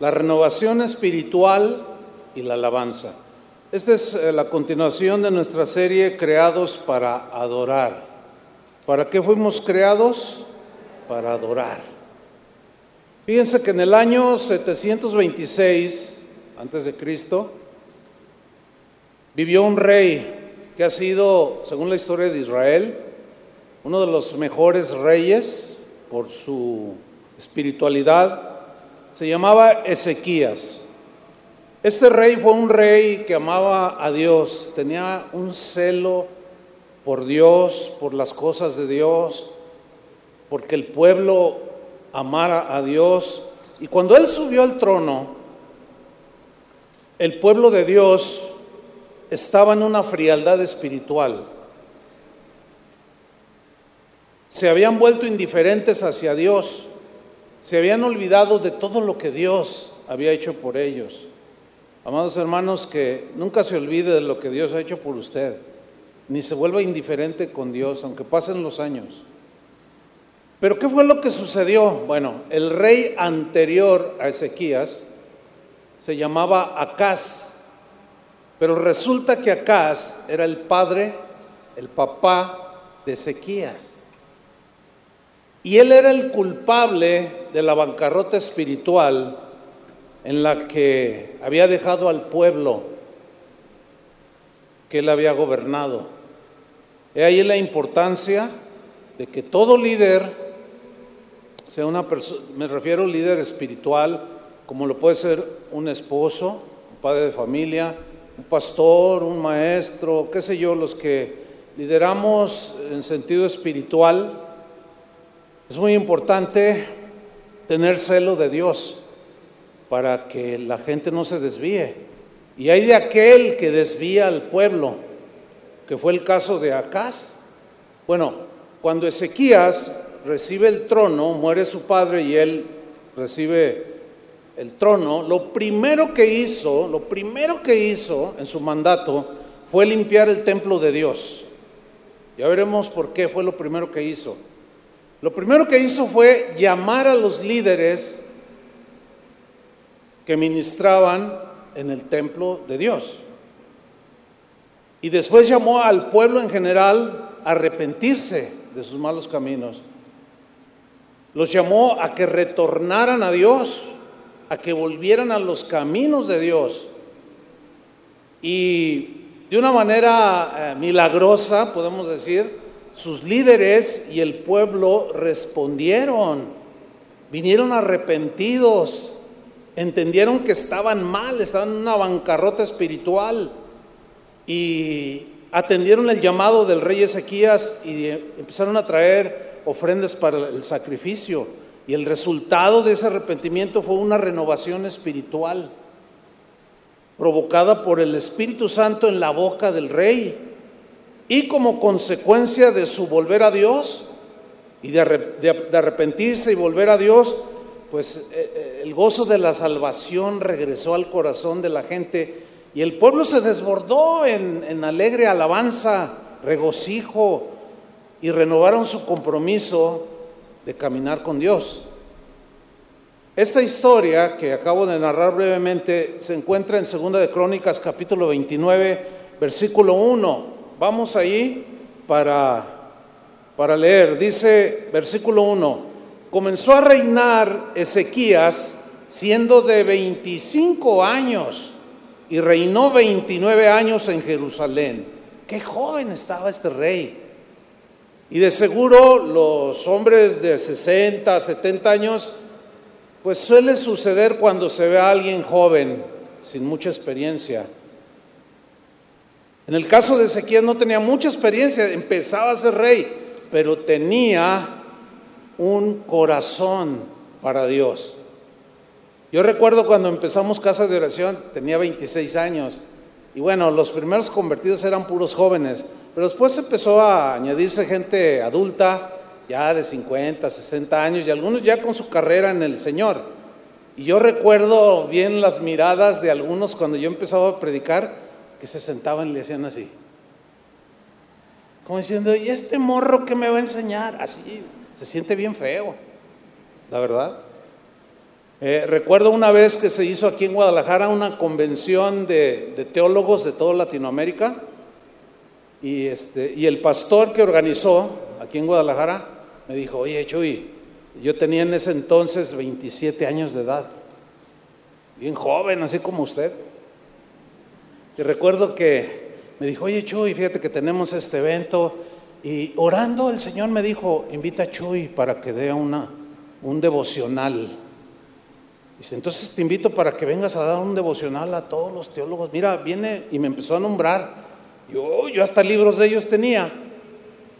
la renovación espiritual y la alabanza. Esta es eh, la continuación de nuestra serie Creados para adorar. ¿Para qué fuimos creados? Para adorar. Fíjense que en el año 726 antes de Cristo vivió un rey que ha sido, según la historia de Israel, uno de los mejores reyes por su espiritualidad. Se llamaba Ezequías. Este rey fue un rey que amaba a Dios, tenía un celo por Dios, por las cosas de Dios, porque el pueblo amara a Dios. Y cuando él subió al trono, el pueblo de Dios estaba en una frialdad espiritual. Se habían vuelto indiferentes hacia Dios, se habían olvidado de todo lo que Dios había hecho por ellos. Amados hermanos, que nunca se olvide de lo que Dios ha hecho por usted, ni se vuelva indiferente con Dios, aunque pasen los años. Pero ¿qué fue lo que sucedió? Bueno, el rey anterior a Ezequías se llamaba Acaz, pero resulta que Acaz era el padre, el papá de Ezequías. Y él era el culpable de la bancarrota espiritual en la que había dejado al pueblo que él había gobernado. He ahí la importancia de que todo líder sea una persona, me refiero a un líder espiritual, como lo puede ser un esposo, un padre de familia, un pastor, un maestro, qué sé yo, los que lideramos en sentido espiritual es muy importante tener celo de Dios para que la gente no se desvíe. Y hay de aquel que desvía al pueblo, que fue el caso de Acaz. Bueno, cuando Ezequías recibe el trono, muere su padre y él recibe el trono, lo primero que hizo, lo primero que hizo en su mandato fue limpiar el templo de Dios. Ya veremos por qué fue lo primero que hizo. Lo primero que hizo fue llamar a los líderes que ministraban en el templo de Dios. Y después llamó al pueblo en general a arrepentirse de sus malos caminos. Los llamó a que retornaran a Dios, a que volvieran a los caminos de Dios. Y de una manera eh, milagrosa, podemos decir, sus líderes y el pueblo respondieron, vinieron arrepentidos, entendieron que estaban mal, estaban en una bancarrota espiritual y atendieron el llamado del rey Ezequías y empezaron a traer ofrendas para el sacrificio. Y el resultado de ese arrepentimiento fue una renovación espiritual provocada por el Espíritu Santo en la boca del rey. Y como consecuencia de su volver a Dios y de, arrepentirse y volver a Dios, pues eh, eh, el gozo de la salvación regresó al corazón de la gente y el pueblo se desbordó en, en alegre alabanza, regocijo y renovaron su compromiso de caminar con Dios. Esta historia que acabo de narrar brevemente se encuentra en Segunda de Crónicas capítulo 29, versículo 1. Vamos ahí para, para leer. Dice versículo 1, comenzó a reinar Ezequías siendo de 25 años y reinó 29 años en Jerusalén. Qué joven estaba este rey. Y de seguro los hombres de 60, 70 años, pues suele suceder cuando se ve a alguien joven, sin mucha experiencia. En el caso de Ezequiel no tenía mucha experiencia, empezaba a ser rey, pero tenía un corazón para Dios. Yo recuerdo cuando empezamos Casa de Oración, tenía 26 años, y bueno, los primeros convertidos eran puros jóvenes, pero después empezó a añadirse gente adulta, ya de 50, 60 años, y algunos ya con su carrera en el Señor. Y yo recuerdo bien las miradas de algunos cuando yo empezaba a predicar, que se sentaban y le hacían así. Como diciendo, ¿y este morro que me va a enseñar? Así, se siente bien feo, la verdad. Eh, recuerdo una vez que se hizo aquí en Guadalajara una convención de, teólogos de toda Latinoamérica y, este, y el pastor que organizó aquí en Guadalajara me dijo, oye Chuy, yo tenía en ese entonces 27 años de edad, bien joven, así como usted. Y recuerdo que me dijo, oye Chuy, fíjate que tenemos este evento y orando el Señor me dijo, invita a Chuy para que dé una, un devocional Dice, entonces te invito para que vengas a dar un devocional a todos los teólogos. Mira, viene y me empezó a nombrar. Yo, yo hasta libros de ellos tenía.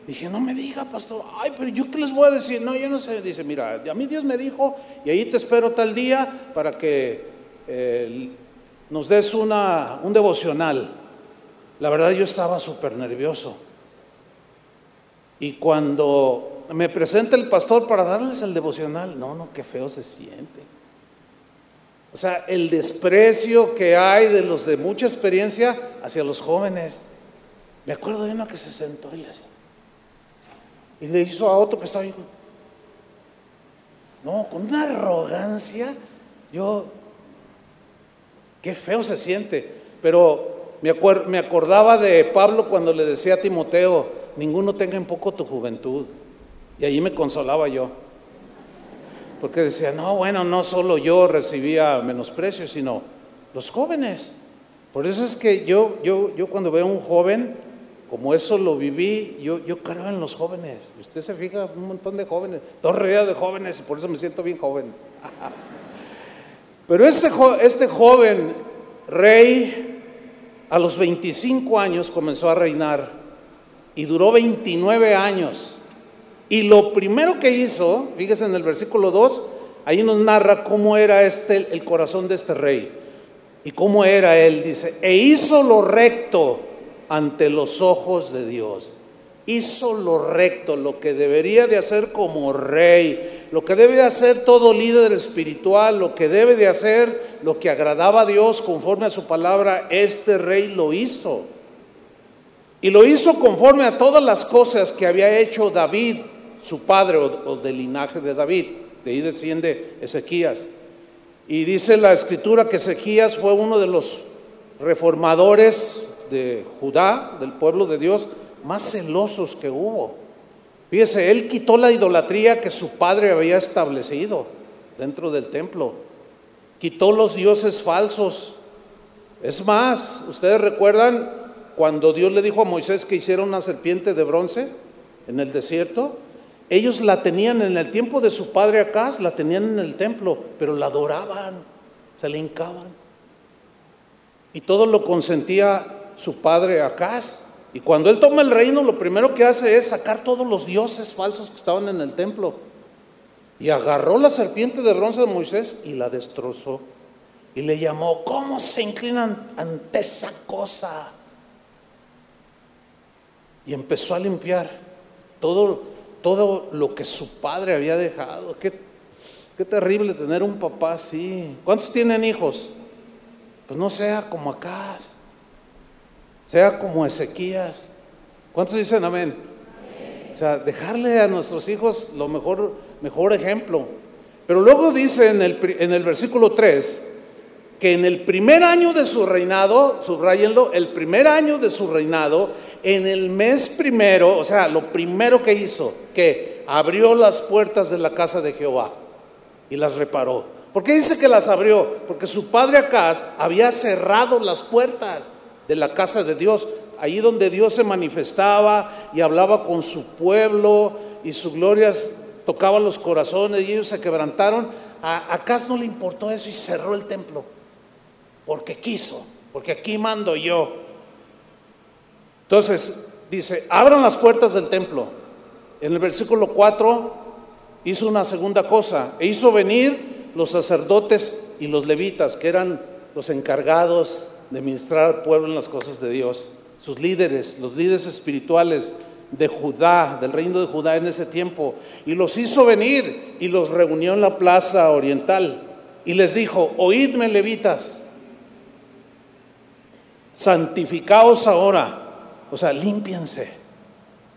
Dije, no me diga, pastor. Ay, pero yo qué les voy a decir. No, yo no sé. Dice, mira, a mí Dios me dijo y ahí te espero tal día para que eh, nos des una, un devocional. La verdad yo estaba súper nervioso. Y cuando me presenta el pastor para darles el devocional, no, no, qué feo se siente. O sea, el desprecio que hay de los de mucha experiencia hacia los jóvenes. Me acuerdo de uno que se sentó y le Y le hizo a otro que estaba ahí. No, con una arrogancia. Yo, qué feo se siente. Pero me, me acordaba de Pablo cuando le decía a Timoteo, ninguno tenga en poco tu juventud. Y allí me consolaba yo. Porque decía, no, bueno, no solo yo recibía menosprecio, sino los jóvenes. Por eso es que yo, yo, yo cuando veo a un joven, como eso lo viví, yo, yo creo en los jóvenes. Usted se fija, un montón de jóvenes, dos rodeados de jóvenes, y por eso me siento bien joven. Pero este, este joven rey, a los 25 años comenzó a reinar y duró 29 años. Y lo primero que hizo, fíjese en el versículo 2, ahí nos narra cómo era este el corazón de este rey. Y cómo era él, dice, e hizo lo recto ante los ojos de Dios. Hizo lo recto, lo que debería de hacer como rey, lo que debe de hacer todo líder espiritual, lo que debe de hacer, lo que agradaba a Dios conforme a su palabra, este rey lo hizo. Y lo hizo conforme a todas las cosas que había hecho David su padre o, del linaje de David. De ahí desciende Ezequías. Y dice la escritura que Ezequías fue uno de los reformadores de Judá, del pueblo de Dios, más celosos que hubo. Fíjese, él quitó la idolatría que su padre había establecido dentro del templo. Quitó los dioses falsos. Es más, ustedes recuerdan cuando Dios le dijo a Moisés que hiciera una serpiente de bronce en el desierto. Ellos la tenían en el tiempo de su padre Acaz, la tenían en el templo, pero la adoraban, se le hincaban. Y todo lo consentía su padre Acaz. Y cuando él toma el reino, lo primero que hace es sacar todos los dioses falsos que estaban en el templo. Y agarró la serpiente de bronce de Moisés y la destrozó. Y le llamó, ¿cómo se inclinan ante esa cosa? Y empezó a limpiar todo todo lo que su padre había dejado. Qué, qué terrible tener un papá así. ¿Cuántos tienen hijos? Pues no sea como acá, sea como Ezequías. ¿Cuántos dicen amén? O sea, dejarle a nuestros hijos lo mejor, mejor ejemplo. Pero luego dice en el, en el versículo 3 que en el primer año de su reinado, subrayenlo, el primer año de su reinado, en el mes primero, o sea, lo primero que hizo, que abrió las puertas de la casa de Jehová y las reparó. ¿Por qué dice que las abrió? Porque su padre Acaz había cerrado las puertas de la casa de Dios, allí donde Dios se manifestaba y hablaba con su pueblo y sus glorias tocaban los corazones y ellos se quebrantaron. A no le importó eso y cerró el templo, porque quiso, porque aquí mando yo. Entonces, dice, abran las puertas del templo. En el versículo 4 hizo una segunda cosa, e hizo venir los sacerdotes y los levitas, que eran los encargados de ministrar al pueblo en las cosas de Dios, sus líderes, los líderes espirituales de Judá, del reino de Judá en ese tiempo, y los hizo venir y los reunió en la plaza oriental. Y les dijo, oídme levitas, santificaos ahora. O sea, límpiense.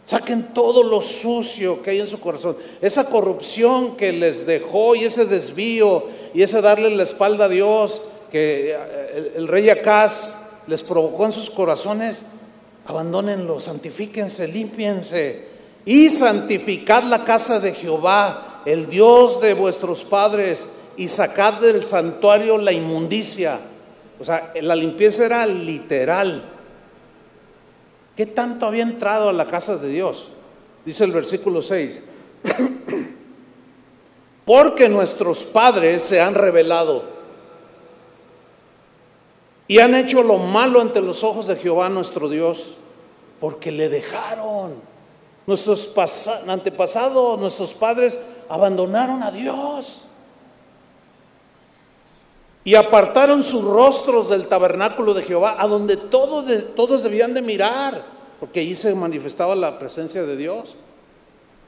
Saquen todo lo sucio que hay en su corazón. Esa corrupción que les dejó y ese desvío y ese darle la espalda a Dios que eh, el, rey Acaz les provocó en sus corazones, abandónenlo, santifíquense, límpiense y santificad la casa de Jehová, el Dios de vuestros padres, y sacad del santuario la inmundicia. O sea, la limpieza era literal. ¿Qué tanto había entrado a la casa de Dios? Dice el versículo 6. Porque nuestros padres se han revelado y han hecho lo malo ante los ojos de Jehová nuestro Dios, porque le dejaron. Nuestros antepasados, nuestros padres abandonaron a Dios y apartaron sus rostros del tabernáculo de Jehová, a donde todos, debían de mirar, porque allí se manifestaba la presencia de Dios.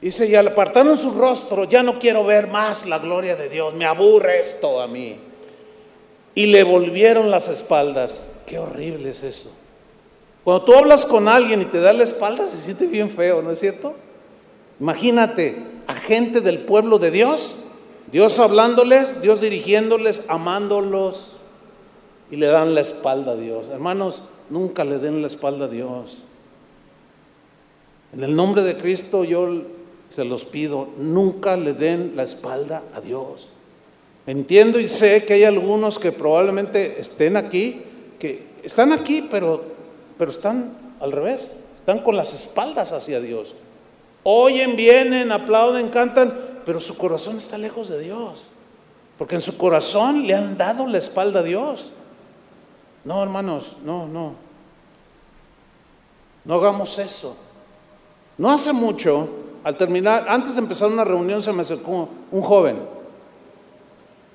Dice, y apartaron su rostro, ya no quiero ver más la gloria de Dios, me aburre esto a mí. Y le volvieron las espaldas. Qué horrible es eso. Cuando tú hablas con alguien y te da la espalda, se siente bien feo, ¿no es cierto? Imagínate a gente del pueblo de Dios Dios hablándoles, Dios dirigiéndoles, amándolos y le dan la espalda a Dios. Hermanos, nunca le den la espalda a Dios. En el nombre de Cristo yo se los pido, nunca le den la espalda a Dios. Entiendo y sé que hay algunos que probablemente estén aquí, que están aquí, pero, pero están al revés, están con las espaldas hacia Dios. Oyen, vienen, aplauden, cantan, pero su corazón está lejos de Dios. Porque en su corazón le han dado la espalda a Dios. No, hermanos, no, no. No hagamos eso. No hace mucho, al terminar, antes de empezar una reunión, se me acercó un joven.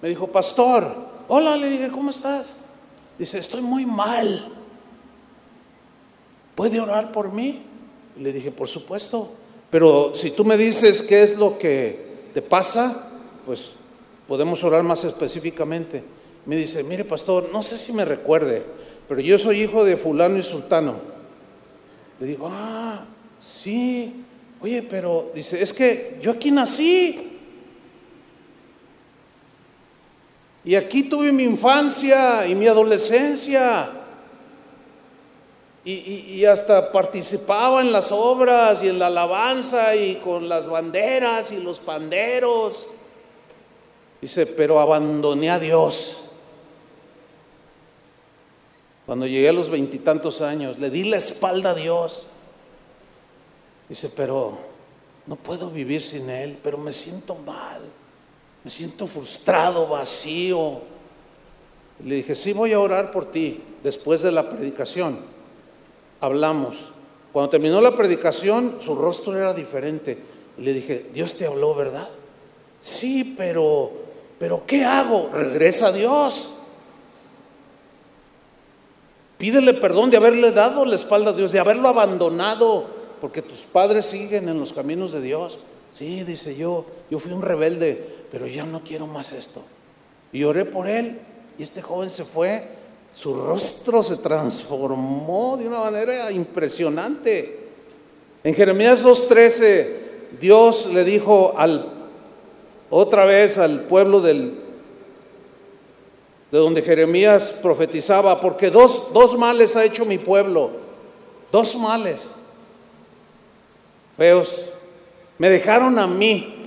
Me dijo, pastor, hola, le dije, ¿cómo estás? Dice, estoy muy mal. ¿Puede orar por mí? Y le dije, por supuesto. Pero si tú me dices qué es lo que te pasa, pues podemos orar más específicamente. Me dice, mire pastor, no sé si me recuerde, pero yo soy hijo de fulano y sultano. Le digo, ah, sí, oye, pero dice, es que yo aquí nací. Y aquí tuve mi infancia y mi adolescencia. Y, hasta participaba en las obras y en la alabanza y con las banderas y los panderos. Dice, pero abandoné a Dios. Cuando llegué a los veintitantos años, le di la espalda a Dios. Dice, pero no puedo vivir sin Él, pero me siento mal, me siento frustrado, vacío. Le dije, sí voy a orar por ti después de la predicación hablamos. Cuando terminó la predicación, su rostro era diferente. Y le dije, Dios te habló, ¿verdad? Sí, pero, pero ¿qué hago? Regresa a Dios. Pídele perdón de haberle dado la espalda a Dios, de haberlo abandonado, porque tus padres siguen en los caminos de Dios. Sí, dice yo, yo fui un rebelde, pero ya no quiero más esto. Y oré por él, y este joven se fue su rostro se transformó de una manera impresionante. En Jeremías 2.13, Dios le dijo al, otra vez al pueblo del, de donde Jeremías profetizaba, porque dos, dos males ha hecho mi pueblo, dos males feos. Me dejaron a mí,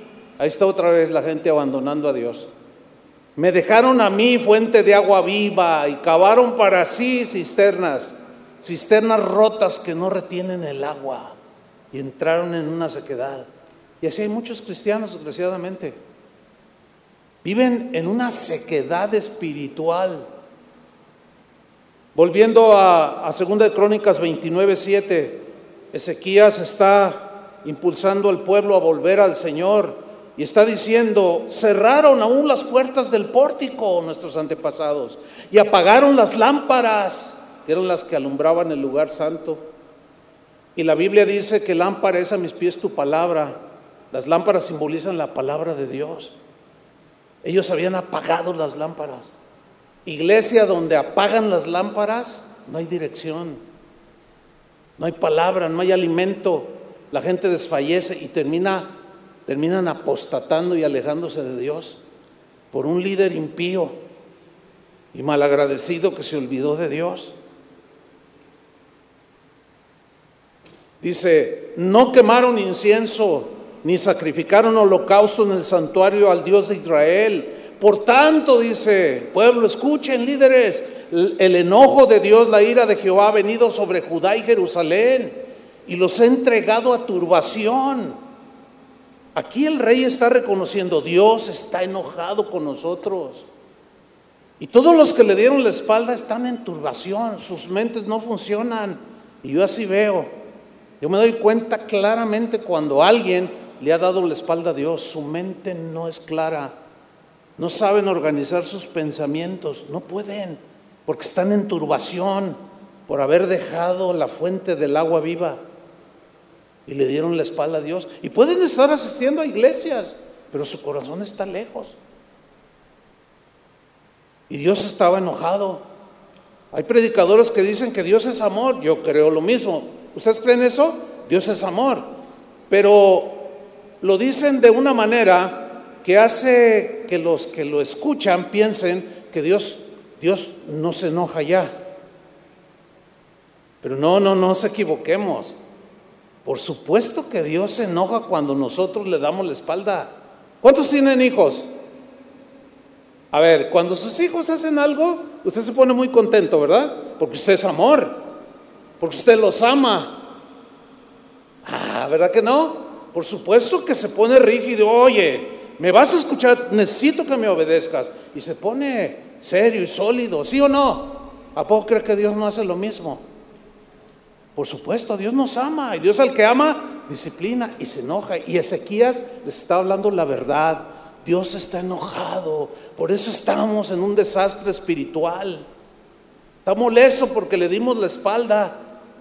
ahí está otra vez la gente abandonando a Dios. Me dejaron a mí fuente de agua viva y cavaron para sí cisternas, cisternas rotas que no retienen el agua y entraron en una sequedad. Y así hay muchos cristianos, desgraciadamente. Viven en una sequedad espiritual. Volviendo a, a 2 de Crónicas 29, 7, Ezequías está impulsando al pueblo a volver al Señor y está diciendo, cerraron aún las puertas del pórtico nuestros antepasados y apagaron las lámparas, que eran las que alumbraban el lugar santo. Y la Biblia dice que lámpara es a mis pies tu palabra. Las lámparas simbolizan la palabra de Dios. Ellos habían apagado las lámparas. Iglesia donde apagan las lámparas, no hay dirección, no hay palabra, no hay alimento. La gente desfallece y termina terminan apostatando y alejándose de Dios. por un líder impío y malagradecido que se olvidó de Dios. Dice, no quemaron incienso ni sacrificaron holocausto en el santuario al Dios de Israel. Por tanto, dice, pueblo, escuchen líderes, el enojo de Dios, la ira de Jehová ha venido sobre Judá y Jerusalén y los ha entregado a turbación. Aquí el rey está reconociendo, Dios está enojado con nosotros. Y todos los que le dieron la espalda están en turbación, sus mentes no funcionan. Y yo así veo. Yo me doy cuenta claramente cuando alguien le ha dado la espalda a Dios, su mente no es clara, no saben organizar sus pensamientos, no pueden, porque están en turbación por haber dejado la fuente del agua viva y le dieron la espalda a Dios. Y pueden estar asistiendo a iglesias, pero su corazón está lejos. Y Dios estaba enojado. Hay predicadores que dicen que Dios es amor, yo creo lo mismo. ¿Ustedes creen eso? Dios es amor. Pero lo dicen de una manera que hace que los que lo escuchan piensen que Dios, Dios no se enoja ya. Pero no, no, no se equivoquemos. Por supuesto que Dios se enoja cuando nosotros le damos la espalda. ¿Cuántos tienen hijos? A ver, cuando sus hijos hacen algo, usted se pone muy contento, ¿verdad? Porque usted es amor, porque usted los ama. Ah, ¿verdad que no? Por supuesto que se pone rígido, oye, me vas a escuchar, necesito que me obedezcas. Y se pone serio y sólido, ¿sí o no? ¿A poco cree que Dios no hace lo mismo? Por supuesto, Dios nos ama y Dios al que ama disciplina y se enoja. Y Ezequías les está hablando la verdad. Dios está enojado, por eso estamos en un desastre espiritual. Está molesto porque le dimos la espalda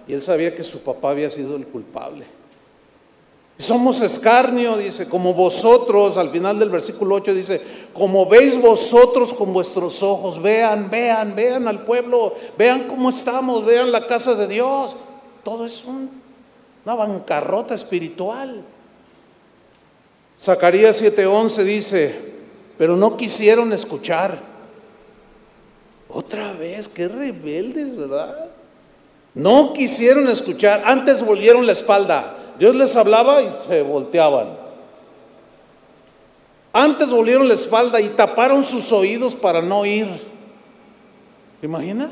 y él sabía que su papá había sido el culpable. Somos escarnio, dice, como vosotros, al final del versículo 8 dice, como veis vosotros con vuestros ojos, vean, vean, vean al pueblo, vean cómo estamos, vean la casa de Dios. Todo es una bancarrota espiritual. Zacarías 7:11 dice, pero no quisieron escuchar. Otra vez, qué rebeldes, ¿verdad? No quisieron escuchar, antes volvieron la espalda. Dios les hablaba y se volteaban. Antes volvieron la espalda y taparon sus oídos para no oír. ¿Se imagina?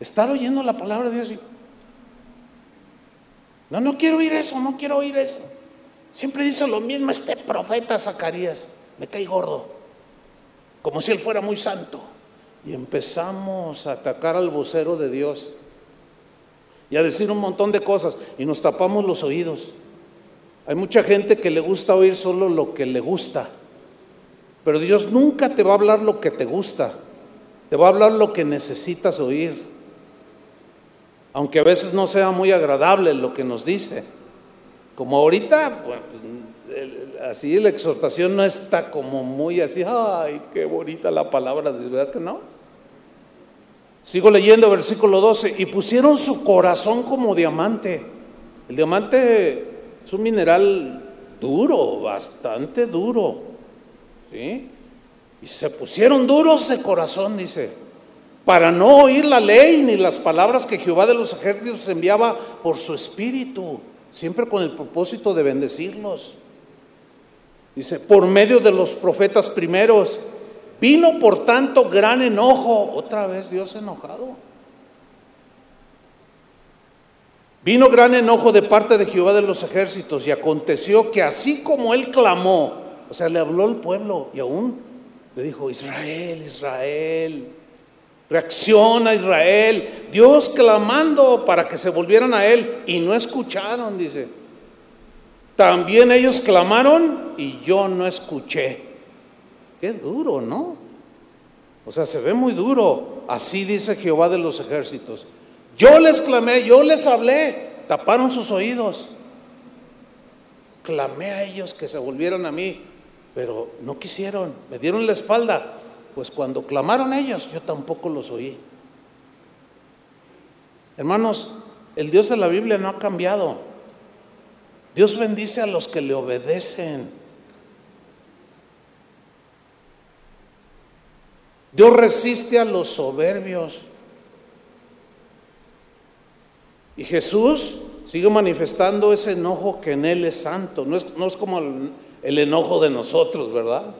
Estar oyendo la palabra de Dios y... No, no quiero oír eso, no quiero oír eso. Siempre dice lo mismo este profeta Zacarías. Me cae gordo. Como si él fuera muy santo. Y empezamos a atacar al vocero de Dios y a decir un montón de cosas y nos tapamos los oídos. Hay mucha gente que le gusta oír solo lo que le gusta, pero Dios nunca te va a hablar lo que te gusta, te va a hablar lo que necesitas oír, aunque a veces no sea muy agradable lo que nos dice. Como ahorita, pues, así la exhortación no está como muy así, ay, qué bonita la palabra, de verdad que no. Sigo leyendo versículo 12. Y pusieron su corazón como diamante. El diamante es un mineral duro, bastante duro. ¿sí? Y se pusieron duros de corazón, dice, para no oír la ley ni las palabras que Jehová de los ejércitos enviaba por su espíritu, siempre con el propósito de bendecirlos. Dice, por medio de los profetas primeros Vino por tanto gran enojo, otra vez Dios enojado. Vino gran enojo de parte de Jehová de los ejércitos y aconteció que así como él clamó, o sea, le habló al pueblo y aún le dijo, Israel, Israel, reacciona Israel, Dios clamando para que se volvieran a él y no escucharon, dice. También ellos clamaron y yo no escuché. Qué duro, ¿no? O sea, se ve muy duro. Así dice Jehová de los ejércitos. Yo les clamé, yo les hablé, taparon sus oídos. Clamé a ellos que se volvieran a mí, pero no quisieron, me dieron la espalda. Pues cuando clamaron ellos, yo tampoco los oí. Hermanos, el Dios de la Biblia no ha cambiado. Dios bendice a los que le obedecen. Dios resiste a los soberbios. Y Jesús sigue manifestando ese enojo que en Él es santo. No es, no es como el, el enojo de nosotros, ¿verdad?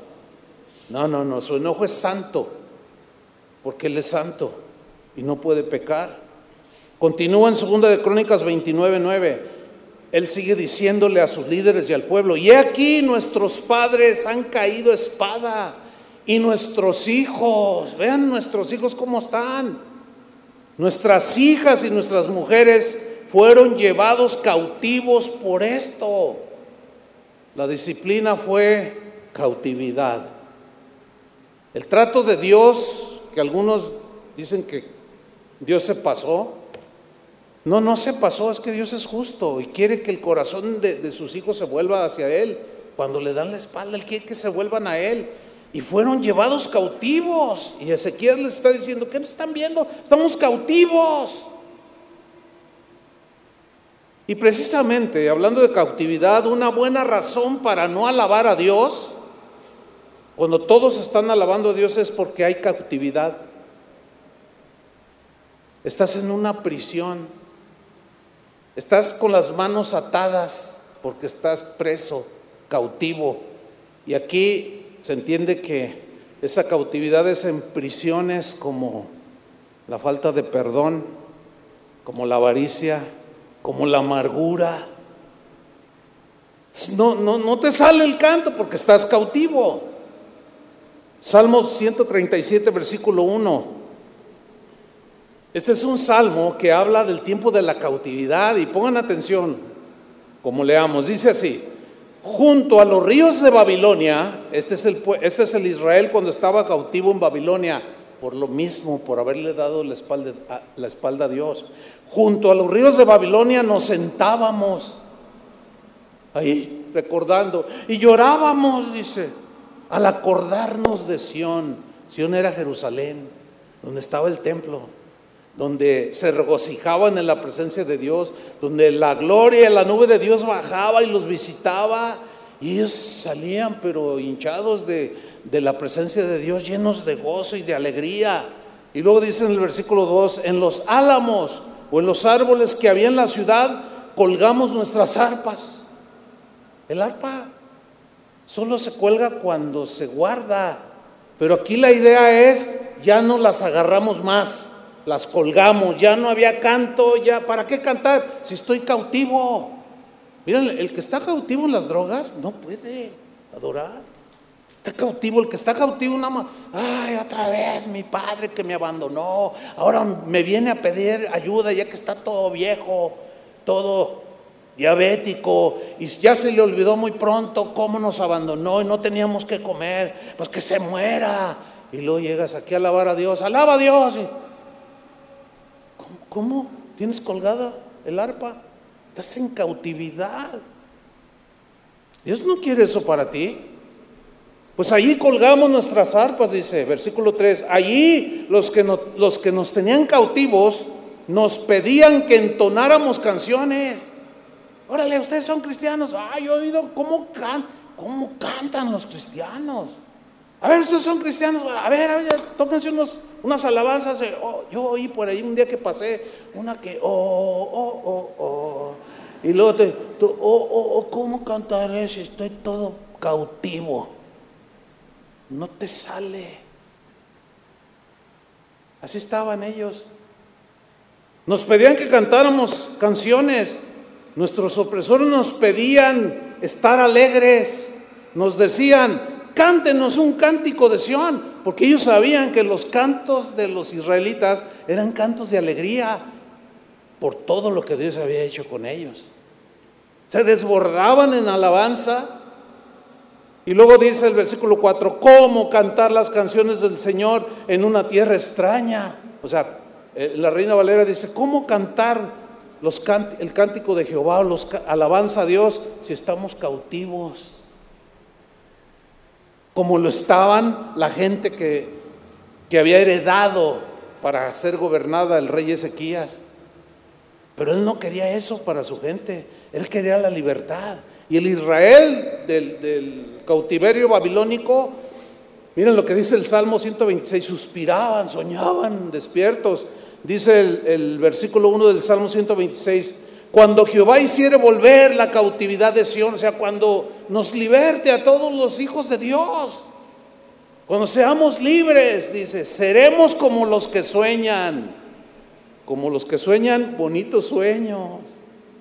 No, no, no, su enojo es santo, porque Él es santo y no puede pecar. Continúa en segunda de Crónicas 29, 9. Él sigue diciéndole a sus líderes y al pueblo, y aquí nuestros padres han caído espada y nuestros hijos, vean nuestros hijos cómo están. Nuestras hijas y nuestras mujeres fueron llevados cautivos por esto. La disciplina fue cautividad. El trato de Dios, que algunos dicen que Dios se pasó, no, no se pasó, es que Dios es justo y quiere que el corazón de, sus hijos se vuelva hacia Él. Cuando le dan la espalda, Él quiere que se vuelvan a Él. Y fueron llevados cautivos. Y Ezequiel les está diciendo, ¿qué están viendo? Estamos cautivos. Y precisamente, hablando de cautividad, una buena razón para no alabar a Dios cuando todos están alabando a Dios es porque hay cautividad. Estás en una prisión. Estás con las manos atadas porque estás preso, cautivo. Y aquí se entiende que esa cautividad es en prisiones como la falta de perdón, como la avaricia, como la amargura. No, no, no te sale el canto porque estás cautivo. Salmo 137, versículo 1. Este es un salmo que habla del tiempo de la cautividad y pongan atención, como leamos, dice así, junto a los ríos de Babilonia, este es el, este es el Israel cuando estaba cautivo en Babilonia, por lo mismo, por haberle dado la espalda, la espalda a Dios. Junto a los ríos de Babilonia nos sentábamos ahí recordando y llorábamos, dice al acordarnos de Sión, Sión era Jerusalén, donde estaba el templo, donde se regocijaban en la presencia de Dios, donde la gloria, la nube de Dios bajaba y los visitaba, y ellos salían pero hinchados de, de la presencia de Dios, llenos de gozo y de alegría. Y luego dice en el versículo 2, en los álamos o en los árboles que había en la ciudad, colgamos nuestras arpas. El arpa Solo se cuelga cuando se guarda. Pero aquí la idea es, ya no las agarramos más, las colgamos, ya no había canto, ya, ¿para qué cantar si estoy cautivo? Miren, el que está cautivo en las drogas no puede adorar. Está cautivo, el que está cautivo nada más, ay, otra vez mi padre que me abandonó, ahora me viene a pedir ayuda ya que está todo viejo, todo diabético, y ya se le olvidó muy pronto cómo nos abandonó y no teníamos que comer, pues que se muera. Y luego llegas aquí a alabar a Dios, alaba a Dios. ¿Cómo? ¿Tienes colgada el arpa? Estás en cautividad. Dios no quiere eso para ti. Pues allí colgamos nuestras arpas, dice versículo 3. Allí los que, los que nos tenían cautivos nos pedían que entonáramos canciones. Órale, ustedes son cristianos. Ay, yo he oído cómo, cómo cantan los cristianos. A ver, ustedes son cristianos. A ver, a ver, tóquense unos, unas alabanzas. Oh, yo oí por ahí un día que pasé una que, oh, oh, oh, oh. Y luego te, tú, oh, oh, oh, ¿cómo cantaré si estoy todo cautivo? No te sale. Así estaban ellos. Nos pedían que cantáramos canciones. Nuestros opresores nos pedían estar alegres, nos decían, cántenos un cántico de Sión, porque ellos sabían que los cantos de los israelitas eran cantos de alegría por todo lo que Dios había hecho con ellos. Se desbordaban en alabanza. Y luego dice el versículo 4, ¿cómo cantar las canciones del Señor en una tierra extraña? O sea, eh, la reina Valera dice, ¿cómo cantar el cántico de Jehová, los alabanza a Dios si estamos cautivos. Como lo estaban la gente que, había heredado para ser gobernada el rey Ezequías. Pero él no quería eso para su gente, él quería la libertad. Y el Israel del cautiverio babilónico Miren lo que dice el Salmo 126, suspiraban, soñaban despiertos. Dice el, versículo 1 del Salmo 126, cuando Jehová hiciere volver la cautividad de Sión, o sea, cuando nos liberte a todos los hijos de Dios, cuando seamos libres, dice, seremos como los que sueñan, como los que sueñan bonitos sueños,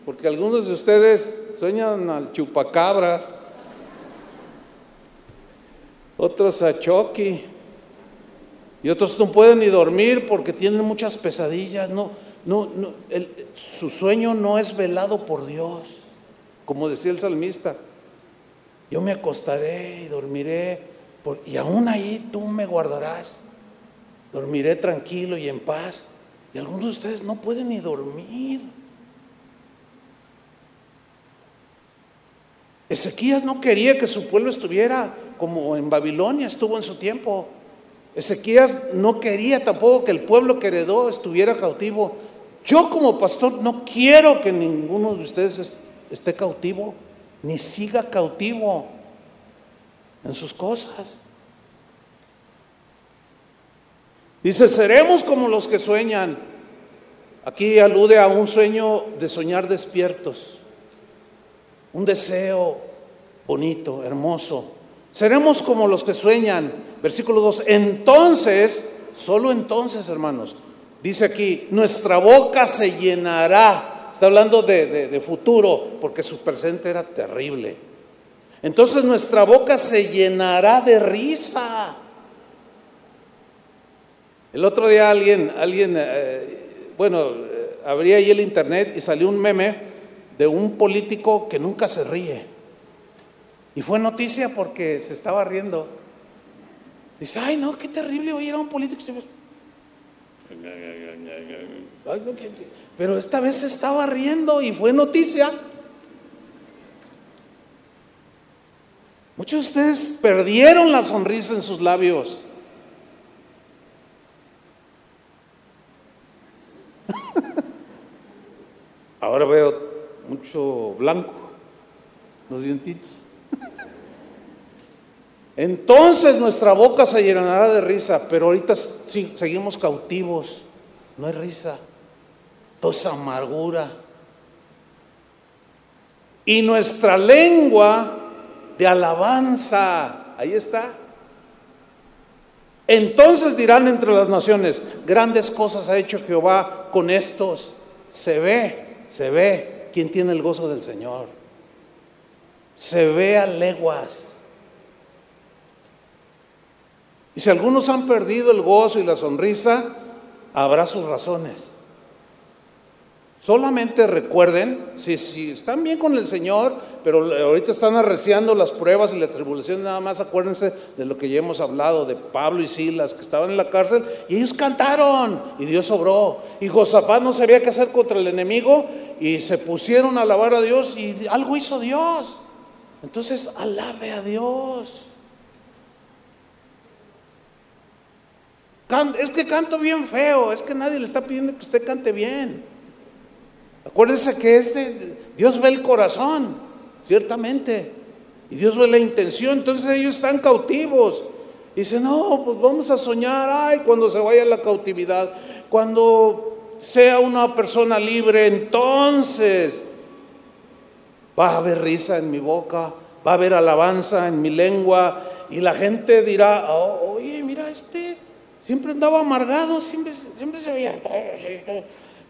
porque algunos de ustedes sueñan al chupacabras otros a Chucky, y otros no pueden ni dormir porque tienen muchas pesadillas. No, no, no su sueño no es velado por Dios, como decía el salmista. Yo me acostaré y dormiré, y aún ahí tú me guardarás. Dormiré tranquilo y en paz. Y algunos de ustedes no pueden ni dormir. Ezequías no quería que su pueblo estuviera como en Babilonia estuvo en su tiempo. Ezequías no quería tampoco que el pueblo que heredó estuviera cautivo. Yo como pastor no quiero que ninguno de ustedes esté cautivo, ni siga cautivo en sus cosas. Dice, seremos como los que sueñan. Aquí alude a un sueño de soñar despiertos, un deseo bonito, hermoso. Seremos como los que sueñan. Versículo 2. Entonces, solo entonces, hermanos, dice aquí, nuestra boca se llenará. Está hablando de, futuro, porque su presente era terrible. Entonces nuestra boca se llenará de risa. El otro día alguien, alguien, eh, bueno, eh, abría ahí el internet y salió un meme de un político que nunca se ríe. Y fue noticia porque se estaba riendo. Dice, ay no, qué terrible oír a un político. Pero esta vez se estaba riendo y fue noticia. Muchos de ustedes perdieron la sonrisa en sus labios. Ahora veo mucho blanco, los dientitos. Entonces nuestra boca se llenará de risa, pero ahorita seguimos cautivos, no hay risa, todo amargura. Y nuestra lengua de alabanza, ahí está. Entonces dirán entre las naciones, grandes cosas ha hecho Jehová con estos. Se ve, se ve quién tiene el gozo del Señor. Se ve a leguas. Y si algunos han perdido el gozo y la sonrisa, habrá sus razones. Solamente recuerden, si, están bien con el Señor, pero ahorita están arreciando las pruebas y la tribulación, nada más acuérdense de lo que ya hemos hablado, de Pablo y Silas, que estaban en la cárcel, y ellos cantaron, y Dios obró. Y Josafat no sabía qué hacer contra el enemigo, y se pusieron a alabar a Dios, y algo hizo Dios. Entonces, alabe a Dios. Es que canto bien feo, es que nadie le está pidiendo que usted cante bien. Acuérdese que este, Dios ve el corazón, ciertamente, y Dios ve la intención, entonces ellos están cautivos. Dice, no, pues vamos a soñar, ay, cuando se vaya la cautividad, cuando sea una persona libre, entonces va a haber risa en mi boca, va a haber alabanza en mi lengua, y la gente dirá, oh, oye, mira este Siempre andaba amargado, siempre, siempre se veía.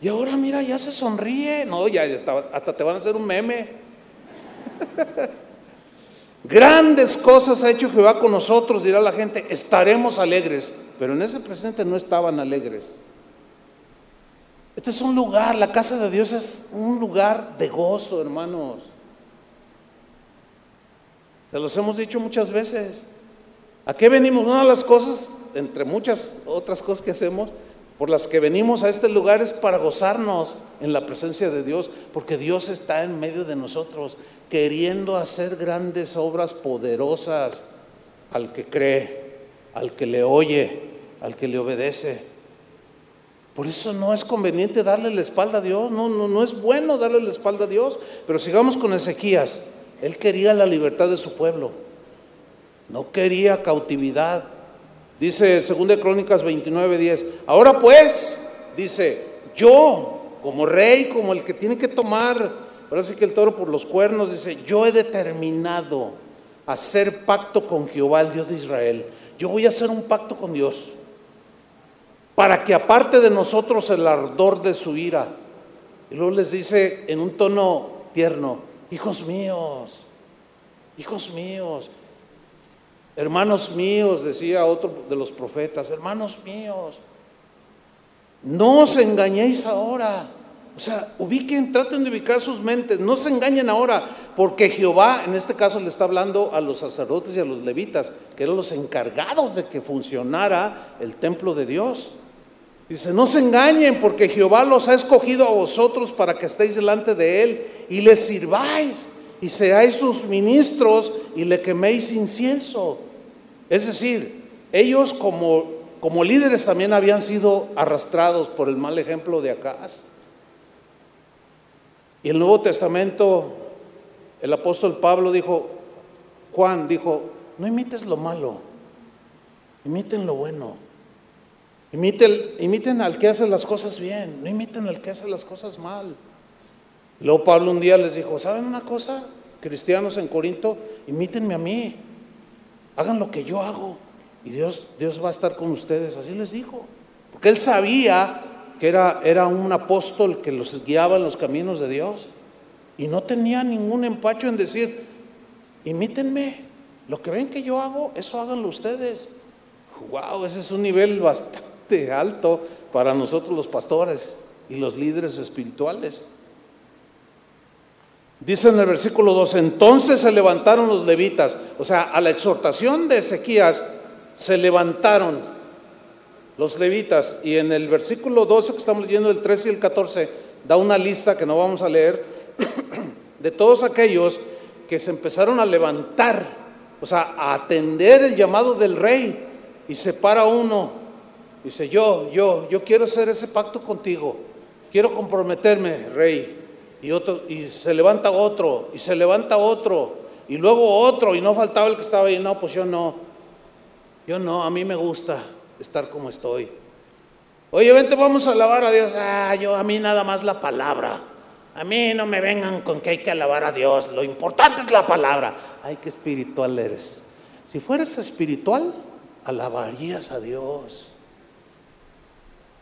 Y ahora mira, ya se sonríe. No, ya, hasta te van a hacer un meme. Grandes cosas ha hecho Jehová con nosotros, dirá la gente, estaremos alegres. Pero en ese presente no estaban alegres. Este es un lugar, la casa de Dios es un lugar de gozo, hermanos. Se los hemos dicho muchas veces. ¿A qué venimos? Una de las cosas, entre muchas otras cosas que hacemos, por las que venimos a este lugar es para gozarnos en la presencia de Dios, porque Dios está en medio de nosotros, queriendo hacer grandes obras poderosas al que cree, al que le oye, al que le obedece. Por eso no es conveniente darle la espalda a Dios, no, no, no es bueno darle la espalda a Dios, pero sigamos con Ezequías. Él quería la libertad de su pueblo. No quería cautividad. Dice 2 Crónicas 29, 10. Ahora pues, dice, yo como rey, como el que tiene que tomar, parece que el toro por los cuernos, dice, yo he determinado hacer pacto con Jehová, el Dios de Israel. Yo voy a hacer un pacto con Dios para que aparte de nosotros el ardor de su ira. Y luego les dice en un tono tierno, hijos míos, hijos míos, hermanos míos, decía otro de los profetas, hermanos míos, no os engañéis ahora. O sea, ubiquen, traten de ubicar sus mentes, no se engañen ahora, porque Jehová, en este caso le está hablando a los sacerdotes y a los levitas, que eran los encargados de que funcionara el templo de Dios. Dice, no se engañen porque Jehová los ha escogido a vosotros para que estéis delante de Él y le sirváis y seáis sus ministros y le queméis incienso. Es decir, ellos como, como líderes también habían sido arrastrados por el mal ejemplo de Acaz. Y el Nuevo Testamento, el apóstol Pablo dijo, Juan dijo, no imites lo malo, imiten lo bueno. Imiten, al que hace las cosas bien, no imiten al que hace las cosas mal. Luego Pablo un día les dijo, ¿saben una cosa? Cristianos en Corinto, imítenme a mí, hagan lo que yo hago y Dios, Dios va a estar con ustedes. Así les dijo. Porque él sabía que era, era un apóstol que los guiaba en los caminos de Dios y no tenía ningún empacho en decir, imítenme, lo que ven que yo hago, eso háganlo ustedes. Wow, ese es un nivel bastante alto para nosotros los pastores y los líderes espirituales. Dice en el versículo 2, entonces se levantaron los levitas, o sea, a la exhortación de Ezequías se levantaron los levitas y en el versículo 12 que estamos leyendo, el 13 y el 14, da una lista que no vamos a leer de todos aquellos que se empezaron a levantar, o sea, a atender el llamado del rey y se para uno Dice, yo, yo, yo quiero hacer ese pacto contigo. Quiero comprometerme, rey. Y, otro, y se levanta otro, y se levanta otro, y luego otro, y no faltaba el que estaba ahí. No, pues yo no. Yo no, a mí me gusta estar como estoy. Oye, vente, vamos a alabar a Dios. Ah, yo, a mí nada más la palabra. A mí no me vengan con que hay que alabar a Dios. Lo importante es la palabra. Ay, qué espiritual eres. Si fueras espiritual, alabarías a Dios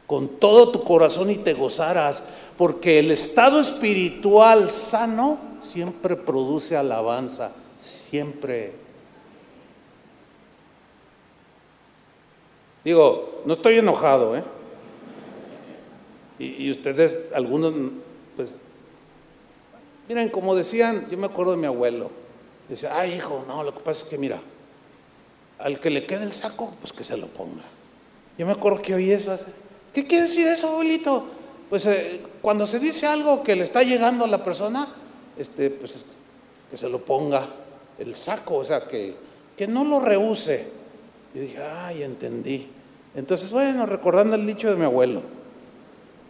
con todo tu corazón y te gozarás, porque el estado espiritual sano siempre produce alabanza, siempre. Digo, no estoy enojado, ¿eh? Y, ustedes, algunos, pues, miren, como decían, yo me acuerdo de mi abuelo, decía, ay hijo, no, lo que pasa es que mira, al que le quede el saco, pues que se lo ponga. Yo me acuerdo que oí eso hace, ¿Qué quiere decir eso, abuelito? Pues eh, cuando se dice algo que le está llegando a la persona, este, pues que se lo ponga el saco, o sea, que, que no lo rehúse. Y dije, ay, entendí. Entonces, bueno, recordando el dicho de mi abuelo.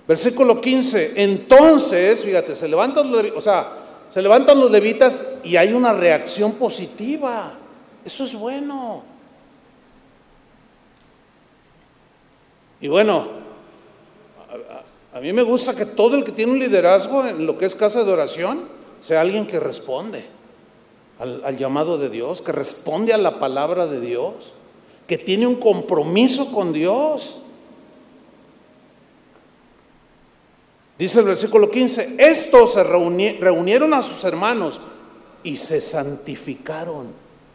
Versículo 15. Entonces, fíjate, se levantan los, o sea, se levantan los levitas y hay una reacción positiva. Eso es bueno. Y bueno, a mí me gusta que todo el que tiene un liderazgo en lo que es casa de oración sea alguien que responde al, llamado de Dios, que responde a la palabra de Dios, que tiene un compromiso con Dios. Dice el versículo 15, estos se reunieron a sus hermanos y se santificaron,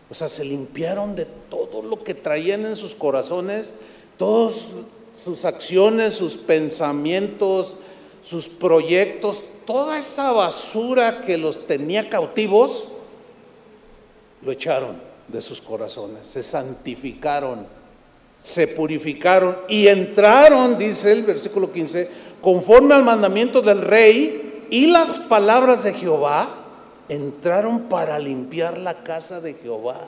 o sea, se limpiaron de todo lo que traían en sus corazones, todos sus acciones, sus pensamientos, sus proyectos, toda esa basura que los tenía cautivos, lo echaron de sus corazones, se santificaron, se purificaron y entraron, dice el versículo 15, conforme al mandamiento del rey y las palabras de Jehová, entraron para limpiar la casa de Jehová.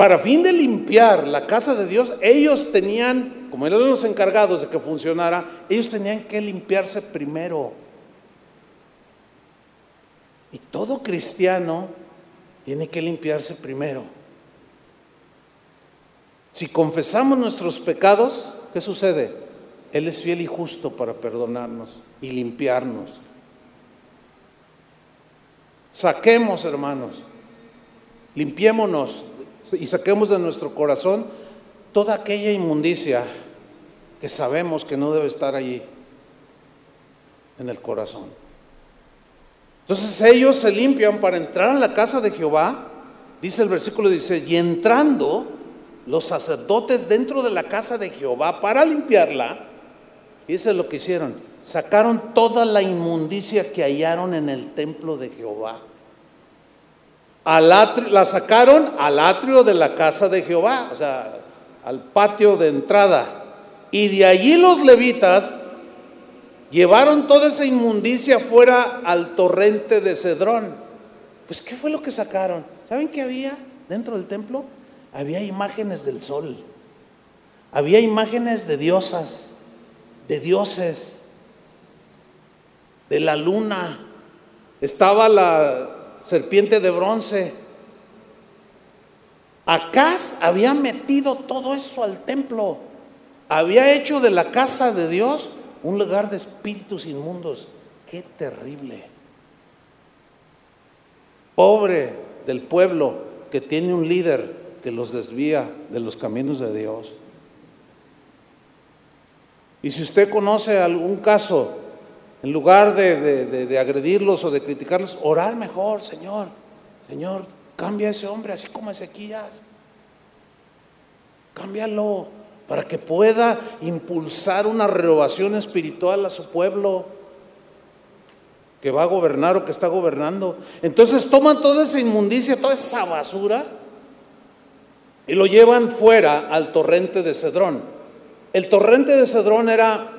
Para fin de limpiar la casa de Dios, ellos tenían, como eran los encargados de que funcionara, ellos tenían que limpiarse primero. Y todo cristiano tiene que limpiarse primero. Si confesamos nuestros pecados, ¿qué sucede? Él es fiel y justo para perdonarnos y limpiarnos. Saquemos, hermanos, limpiémonos y saquemos de nuestro corazón toda aquella inmundicia que sabemos que no debe estar allí en el corazón. Entonces ellos se limpian para entrar en la casa de Jehová, dice el versículo dice, y entrando los sacerdotes dentro de la casa de Jehová para limpiarla, dice lo que hicieron, sacaron toda la inmundicia que hallaron en el templo de Jehová. La sacaron al atrio de la casa de Jehová, o sea, al patio de entrada. Y de allí los levitas llevaron toda esa inmundicia fuera al torrente de Cedrón. Pues, ¿qué fue lo que sacaron? ¿Saben qué había dentro del templo? Había imágenes del sol, había imágenes de diosas, de dioses, de la luna, estaba la serpiente de bronce. Acaz había metido todo eso al templo había hecho de la casa de Dios un lugar de espíritus inmundos. Qué terrible. Pobre del pueblo que tiene un líder que los desvía de los caminos de Dios. Y si usted conoce algún caso, en lugar de, agredirlos o de criticarlos, orar mejor, Señor. Señor, cambia a ese hombre, así como Ezequías. Cámbialo para que pueda impulsar una renovación espiritual a su pueblo que va a gobernar o que está gobernando. Entonces toman toda esa inmundicia, toda esa basura y lo llevan fuera al torrente de Cedrón. El torrente de Cedrón era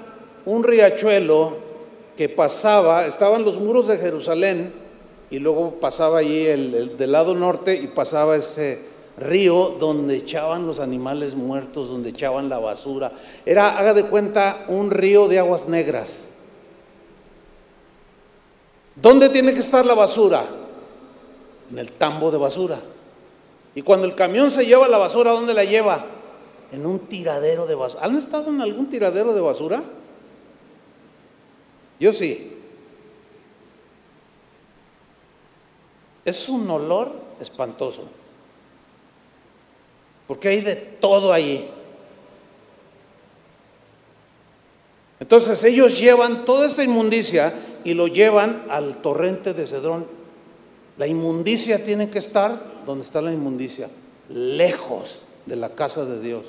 un riachuelo que pasaba, estaban los muros de Jerusalén y luego pasaba allí el, del lado norte y pasaba ese río donde echaban los animales muertos, donde echaban la basura. Era, haga de cuenta, un río de aguas negras. ¿Dónde tiene que estar la basura? En el tambo de basura. Y cuando el camión se lleva la basura, ¿dónde la lleva? En un tiradero de basura. ¿Han estado en algún tiradero de basura? Yo sí. Es un olor espantoso. Porque hay de todo allí. Entonces ellos llevan toda esta inmundicia y lo llevan al torrente de Cedrón. La inmundicia tiene que estar donde está la inmundicia, lejos de la casa de Dios,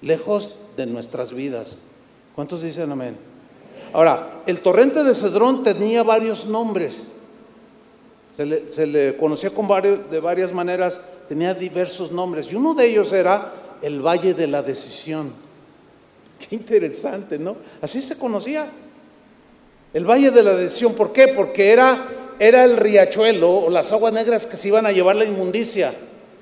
lejos de nuestras vidas. ¿Cuántos dicen amén? Ahora, el torrente de Cedrón tenía varios nombres. Se le, conocía con varios, de varias maneras, tenía diversos nombres. Y uno de ellos era el Valle de la Decisión. Qué interesante, ¿no? Así se conocía. El Valle de la Decisión, ¿por qué? Porque era, era el riachuelo o las aguas negras que se iban a llevar la inmundicia.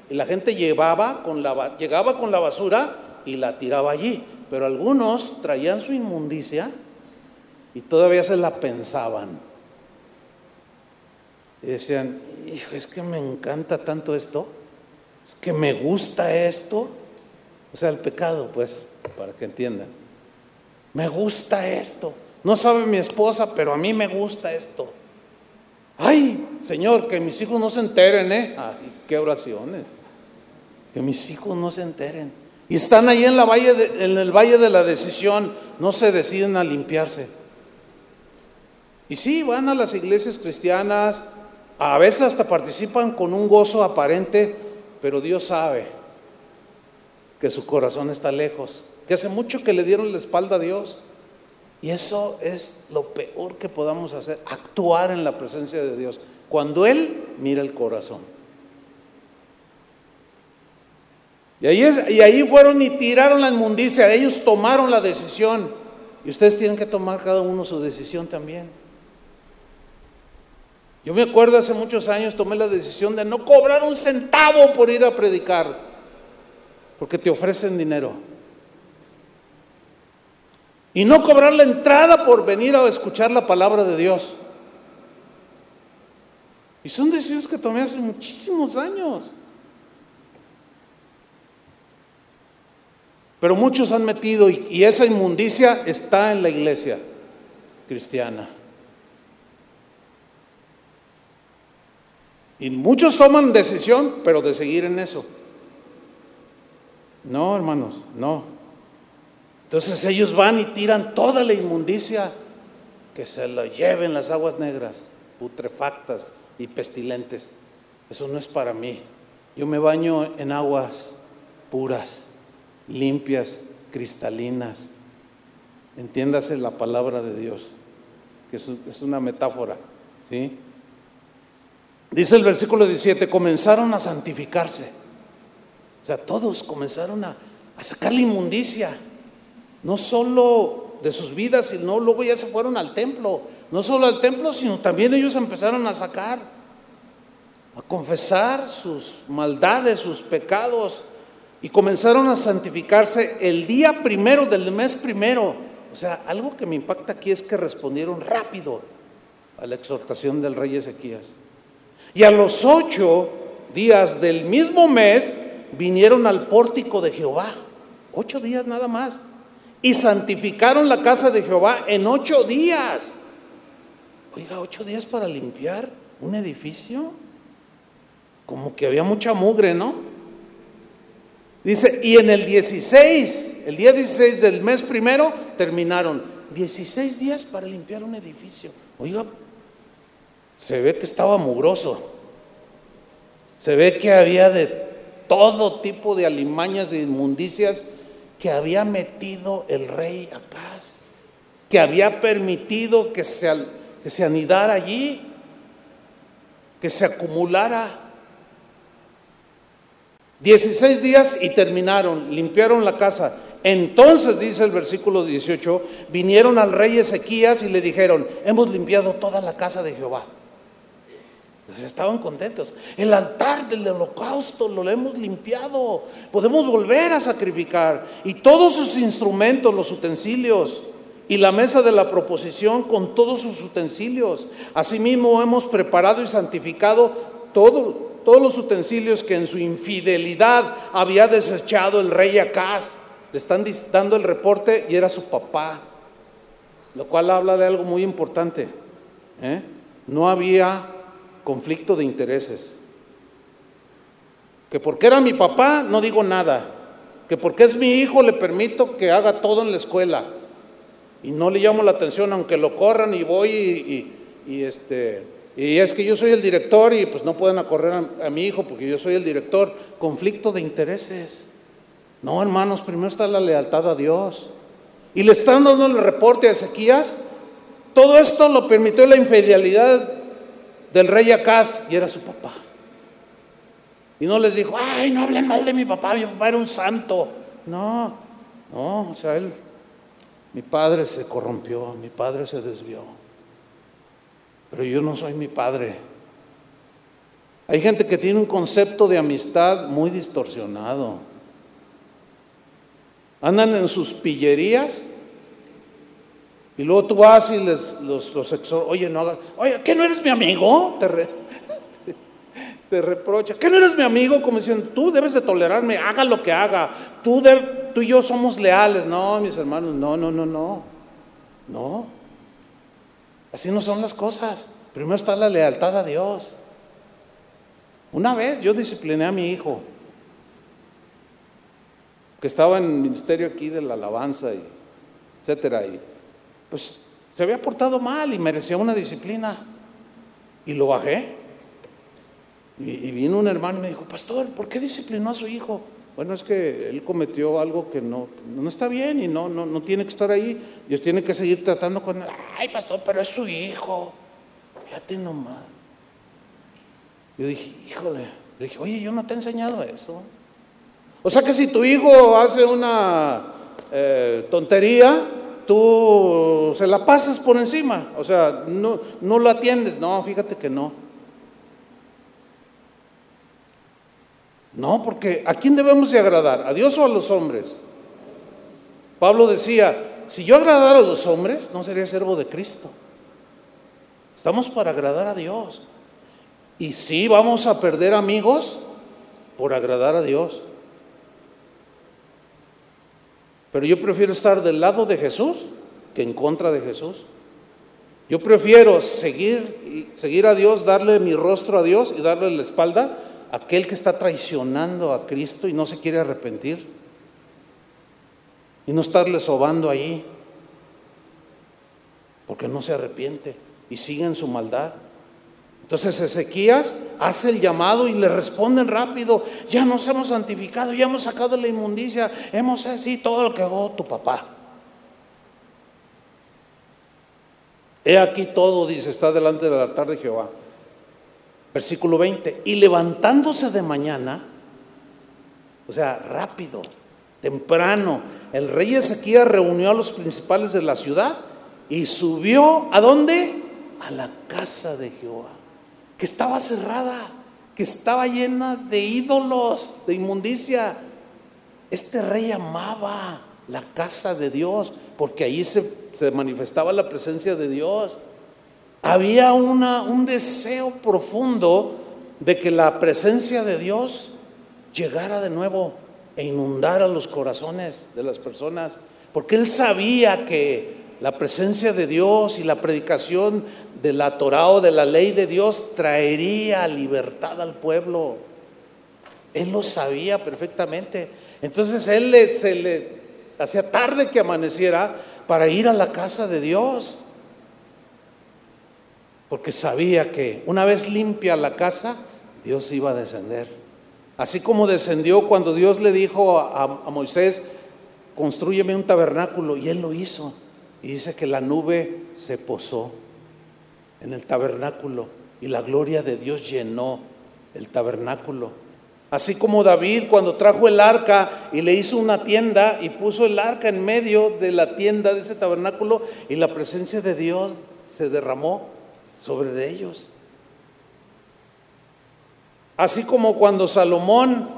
Y la gente llevaba con la, llegaba con la basura y la tiraba allí. Pero algunos traían su inmundicia y todavía se la pensaban. Y decían, hijo, es que me encanta tanto esto, es que me gusta esto. O sea, el pecado, pues, para que entiendan. Me gusta esto. No sabe mi esposa, pero a mí me gusta esto. Ay, Señor, que mis hijos no se enteren, ¿eh? Ay, qué oraciones. Que mis hijos no se enteren. Y están ahí en, la valle en el valle de la decisión, no se deciden a limpiarse. Y sí, van a las iglesias cristianas, a veces hasta participan con un gozo aparente, pero Dios sabe que su corazón está lejos, que hace mucho que le dieron la espalda a Dios. Y eso es lo peor que podamos hacer, actuar en la presencia de Dios, cuando Él mira el corazón. Y ahí, fueron y tiraron la inmundicia, ellos tomaron la decisión. Y ustedes tienen que tomar cada uno su decisión también. Yo me acuerdo hace muchos años tomé la decisión de no cobrar un centavo por ir a predicar, porque te ofrecen dinero. Y no cobrar la entrada por venir a escuchar la palabra de Dios. Y son decisiones que tomé hace muchísimos años. Pero muchos han metido y, esa inmundicia está en la iglesia cristiana. Y muchos toman decisión, pero de seguir en eso. No, hermanos, no. Entonces ellos van y tiran toda la inmundicia que se la lleven las aguas negras, putrefactas y pestilentes. Eso no es para mí. Yo me baño en aguas puras, limpias, cristalinas. Entiéndase la palabra de Dios, que es una metáfora, ¿sí? Dice el versículo 17, comenzaron a santificarse. O sea, todos comenzaron a, a sacar la inmundicia. No solo de sus vidas, sino luego ya se fueron al templo. No solo al templo, sino también ellos empezaron a sacar, a confesar sus maldades, sus pecados. Y comenzaron a santificarse el día primero del mes primero. O sea, algo que me impacta aquí es que respondieron rápido a la exhortación del rey Ezequías. Y a los ocho días del mismo mes vinieron al pórtico de Jehová. Ocho días nada más. Y santificaron la casa de Jehová en ocho días. Oiga, ocho días para limpiar un edificio. Como que había mucha mugre, ¿no? Dice, y en el 16, el día 16 del mes primero, terminaron. 16 días para limpiar un edificio. Oiga, se ve que estaba mugroso. Se ve que había de todo tipo de alimañas, de inmundicias que había metido el rey Acaz, que había permitido que se, que se anidara allí, que se acumulara. Dieciséis días y terminaron, limpiaron la casa. Entonces, dice el versículo 18, vinieron al rey Ezequías y le dijeron, hemos limpiado toda la casa de Jehová. Pues estaban contentos. El altar del holocausto lo hemos limpiado. Podemos volver a sacrificar. Y todos sus instrumentos, los utensilios. Y la mesa de la proposición con todos sus utensilios. Asimismo hemos preparado y santificado todo, todos los utensilios que en su infidelidad había desechado el rey Acaz. Le están dando el reporte y era su papá. Lo cual habla de algo muy importante. ¿eh? No había conflicto de intereses. Que porque era mi papá no digo nada. Que porque es mi hijo le permito que haga todo en la escuela. Y no le llamo la atención aunque lo corran y voy y, este... Y es que yo soy el director y pues no pueden correr a, a mi hijo porque yo soy el director. Conflicto de intereses. No, hermanos, primero está la lealtad a Dios. Y le están dando el reporte a Ezequías. Todo esto lo permitió la infidelidad del rey Acaz y era su papá. Y no les dijo, ay, no hablen mal de mi papá, mi papá era un santo. No, no, o sea, él, mi padre se corrompió, mi padre se desvió. Pero yo no soy mi padre. Hay gente que tiene un concepto de amistad muy distorsionado. Andan en sus pillerías y luego tú vas y les, los, los oye, no hagas, oye, ¿qué no eres mi amigo? Te, te reprocha, ¿qué no eres mi amigo? Como dicen, tú debes de tolerarme, haga lo que haga, tú, tú y yo somos leales. No, mis hermanos, no, no, no, no, no. Así no son las cosas. Primero está la lealtad a Dios. Una vez yo discipliné a mi hijo, que estaba en el ministerio aquí de la alabanza y etcétera. Y pues se había portado mal y merecía una disciplina. Y lo bajé. Y, vino un hermano y me dijo, pastor, ¿por qué disciplinó a su hijo? Bueno, es que él cometió algo que no, no está bien y no, no, no tiene que estar ahí. Dios tiene que seguir tratando con él. Ay, pastor, pero es su hijo. Fíjate nomás. Yo dije, híjole, le dije, oye, yo no te he enseñado eso. O sea que si tu hijo hace una eh, tontería, tú se la pasas por encima, o sea, no, no lo atiendes, no, fíjate que no. No, porque ¿a quién debemos de agradar? ¿A Dios o a los hombres? Pablo decía, si yo agradara a los hombres, no sería siervo de Cristo. Estamos para agradar a Dios. Y sí vamos a perder amigos por agradar a Dios. Pero yo prefiero estar del lado de Jesús que en contra de Jesús. Yo prefiero seguir, seguir a Dios, darle mi rostro a Dios y darle la espalda a aquel que está traicionando a Cristo y no se quiere arrepentir. Y no estarle sobando allí, porque no se arrepiente y sigue en su maldad. Entonces Ezequías hace el llamado y le responden rápido, ya nos hemos santificado, ya hemos sacado la inmundicia, hemos así todo lo que hago tu papá. He aquí todo, dice, está delante del altar de Jehová. Versículo 20. Y levantándose de mañana, o sea, rápido, temprano, el rey Ezequías reunió a los principales de la ciudad y subió a dónde? A la casa de Jehová, que estaba cerrada, que estaba llena de ídolos, de inmundicia. Este rey amaba la casa de Dios, porque ahí se, manifestaba la presencia de Dios. Había una, un deseo profundo de que la presencia de Dios llegara de nuevo e inundara los corazones de las personas, porque él sabía que la presencia de Dios y la predicación de la Torah o de la ley de Dios traería libertad al pueblo. Él lo sabía perfectamente. Entonces él se le hacía tarde que amaneciera para ir a la casa de Dios. Porque sabía que una vez limpia la casa, Dios iba a descender. Así como descendió cuando Dios le dijo a, Moisés, construyeme un tabernáculo, y él lo hizo. Y dice que la nube se posó en el tabernáculo y la gloria de Dios llenó el tabernáculo. Así como David cuando trajo el arca y le hizo una tienda y puso el arca en medio de la tienda de ese tabernáculo y la presencia de Dios se derramó sobre de ellos. Así como cuando Salomón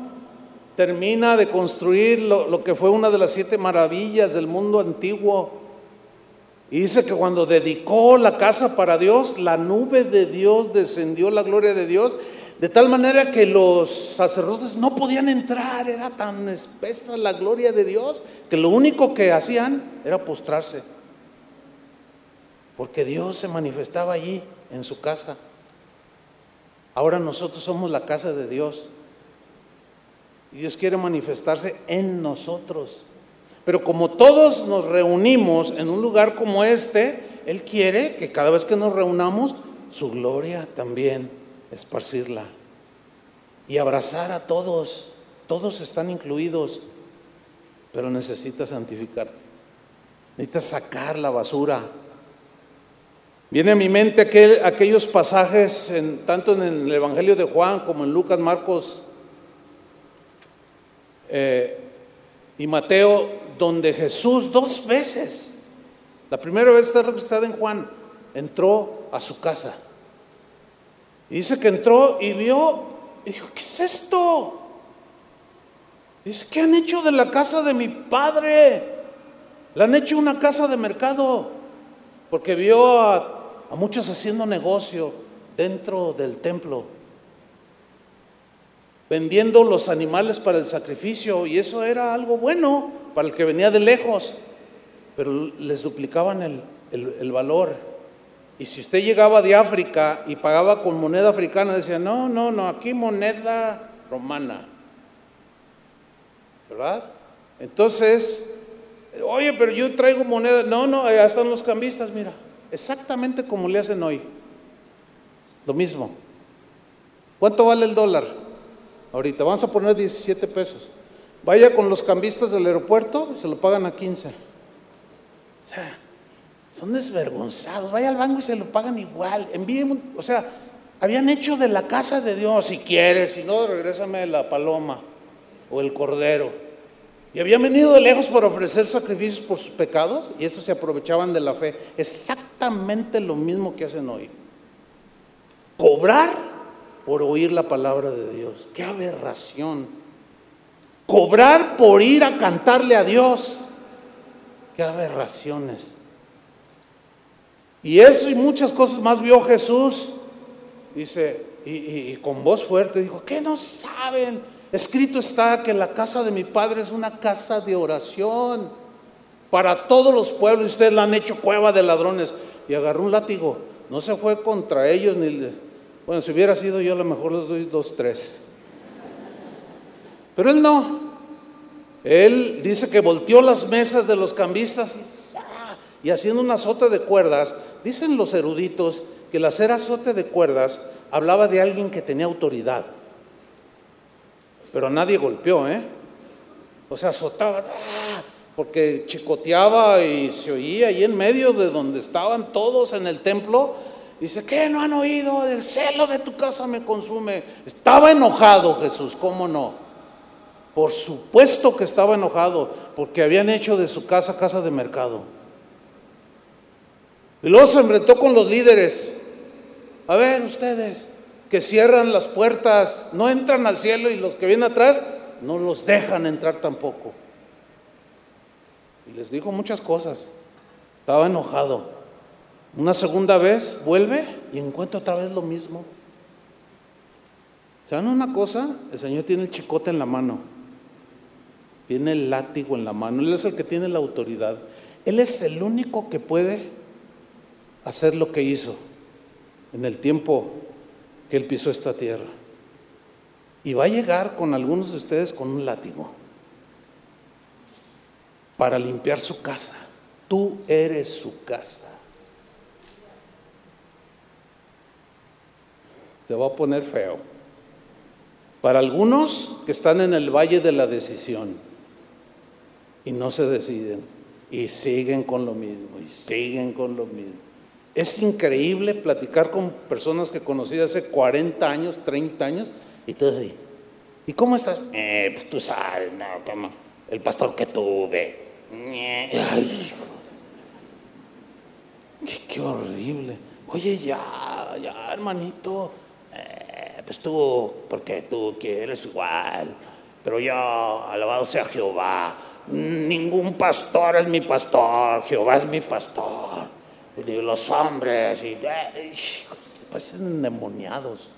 termina de construir lo, que fue una de las siete maravillas del mundo antiguo, y dice que cuando dedicó la casa para Dios, la nube de Dios descendió, la gloria de Dios, de tal manera que los sacerdotes no podían entrar, era tan espesa la gloria de Dios, que lo único que hacían era postrarse. Porque Dios se manifestaba allí, en su casa. Ahora nosotros somos la casa de Dios. Y Dios quiere manifestarse en nosotros. Pero como todos nos reunimos en un lugar como este, Él quiere que cada vez que nos reunamos, su gloria también esparcirla y abrazar a todos. Todos están incluidos, pero necesitas santificarte. Necesitas sacar la basura. Viene a mi mente aquellos pasajes, en, tanto en el Evangelio de Juan como en Lucas, Marcos eh, y Mateo, donde Jesús dos veces, la primera vez está registrada en Juan, entró a su casa y dice que entró y vio, y dijo, ¿qué es esto? Dice, ¿qué han hecho de la casa de mi padre? La han hecho una casa de mercado, porque vio a, a muchos haciendo negocio dentro del templo, vendiendo los animales para el sacrificio, y eso era algo bueno para el que venía de lejos, pero les duplicaban el, el, valor. Y si usted llegaba de África y pagaba con moneda africana, decía, no, no, no, aquí moneda romana. ¿Verdad? Entonces, oye, pero yo traigo moneda. No, no, allá están los cambistas, mira. Exactamente como le hacen hoy. Lo mismo. ¿Cuánto vale el dólar? Ahorita, vamos a poner 17 pesos. Vaya con los cambistas del aeropuerto, se lo pagan a 15. O sea, son desvergonzados. Vaya al banco y se lo pagan igual. Envíen, o sea, habían hecho de la casa de Dios, si quieres, si no, regrésame la paloma o el cordero. Y habían venido de lejos para ofrecer sacrificios por sus pecados y estos se aprovechaban de la fe. Exactamente lo mismo que hacen hoy. Cobrar por oír la palabra de Dios. Qué aberración. Cobrar por ir a cantarle a Dios. Qué aberraciones. Y eso y muchas cosas más vio Jesús. Dice, y, con voz fuerte dijo, ¿qué no saben? Escrito está que la casa de mi padre es una casa de oración. para todos los pueblos, ustedes la han hecho cueva de ladrones. Y agarró un látigo. No se fue contra ellos ni... Bueno, si hubiera sido yo, a lo mejor les doy dos, tres. Pero él no. Él dice que volteó las mesas de los cambistas y haciendo un azote de cuerdas, dicen los eruditos que el hacer azote de cuerdas hablaba de alguien que tenía autoridad. Pero nadie golpeó, ¿eh? O sea, azotaba, porque chicoteaba y se oía ahí en medio de donde estaban todos en el templo. Dice, ¿qué no han oído? El celo de tu casa me consume. Estaba enojado Jesús, ¿cómo no? Por supuesto que estaba enojado, porque habían hecho de su casa casa de mercado. Y luego se enfrentó con los líderes. A ver, ustedes que cierran las puertas, no entran al cielo y los que vienen atrás no los dejan entrar tampoco. Y les dijo muchas cosas. Estaba enojado. Una segunda vez vuelve y encuentra otra vez lo mismo. ¿Saben una cosa? El Señor tiene el chicote en la mano. Tiene el látigo en la mano. Él es el que tiene la autoridad. Él es el único que puede hacer lo que hizo en el tiempo que Él pisó esta tierra. Y va a llegar con algunos de ustedes con un látigo para limpiar su casa. Tú eres su casa. Se va a poner feo. Para algunos que están en el valle de la decisión y no se deciden y siguen con lo mismo y siguen con lo mismo. Es increíble platicar con personas que conocí hace 40 años, 30 años, y todo así. ¿Y cómo estás? Eh, pues tú sabes, no, toma, el pastor que tuve. Ay, qué, qué, horrible. Oye, ya, ya, hermanito. Eh, pues tú, porque tú quieres igual. Pero yo, alabado sea Jehová. Ningún pastor es mi pastor. Jehová es mi pastor y los hombres, y, parecen endemoniados.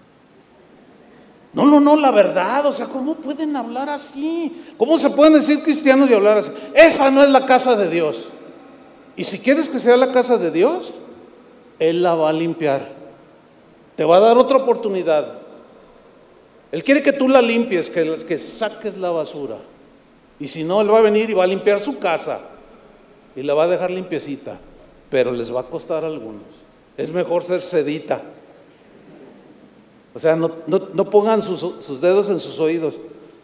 No, no, no, la verdad, o sea, ¿cómo pueden hablar así? ¿Cómo se pueden decir cristianos y hablar así? Esa no es la casa de Dios. Y si quieres que sea la casa de Dios, Él la va a limpiar. Te va a dar otra oportunidad. Él quiere que tú la limpies, que saques la basura. Y si no, Él va a venir y va a limpiar su casa. Y la va a dejar limpiecita pero les va a costar a algunos. Es mejor ser sedita. O sea, no, pongan sus, sus, dedos en sus oídos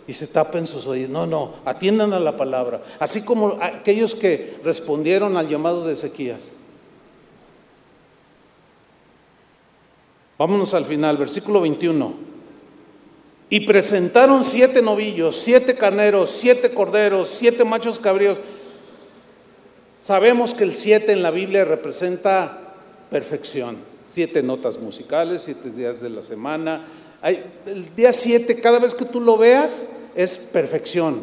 y se tapen sus oídos. No, no, atiendan a la palabra. Así como aquellos que respondieron al llamado de Ezequías. Vámonos al final, versículo 21. Y presentaron siete novillos, siete carneros, siete corderos, siete machos cabríos Sabemos que el 7 en la Biblia representa perfección. Siete notas musicales, siete días de la semana. el día 7, cada vez que tú lo veas, es perfección.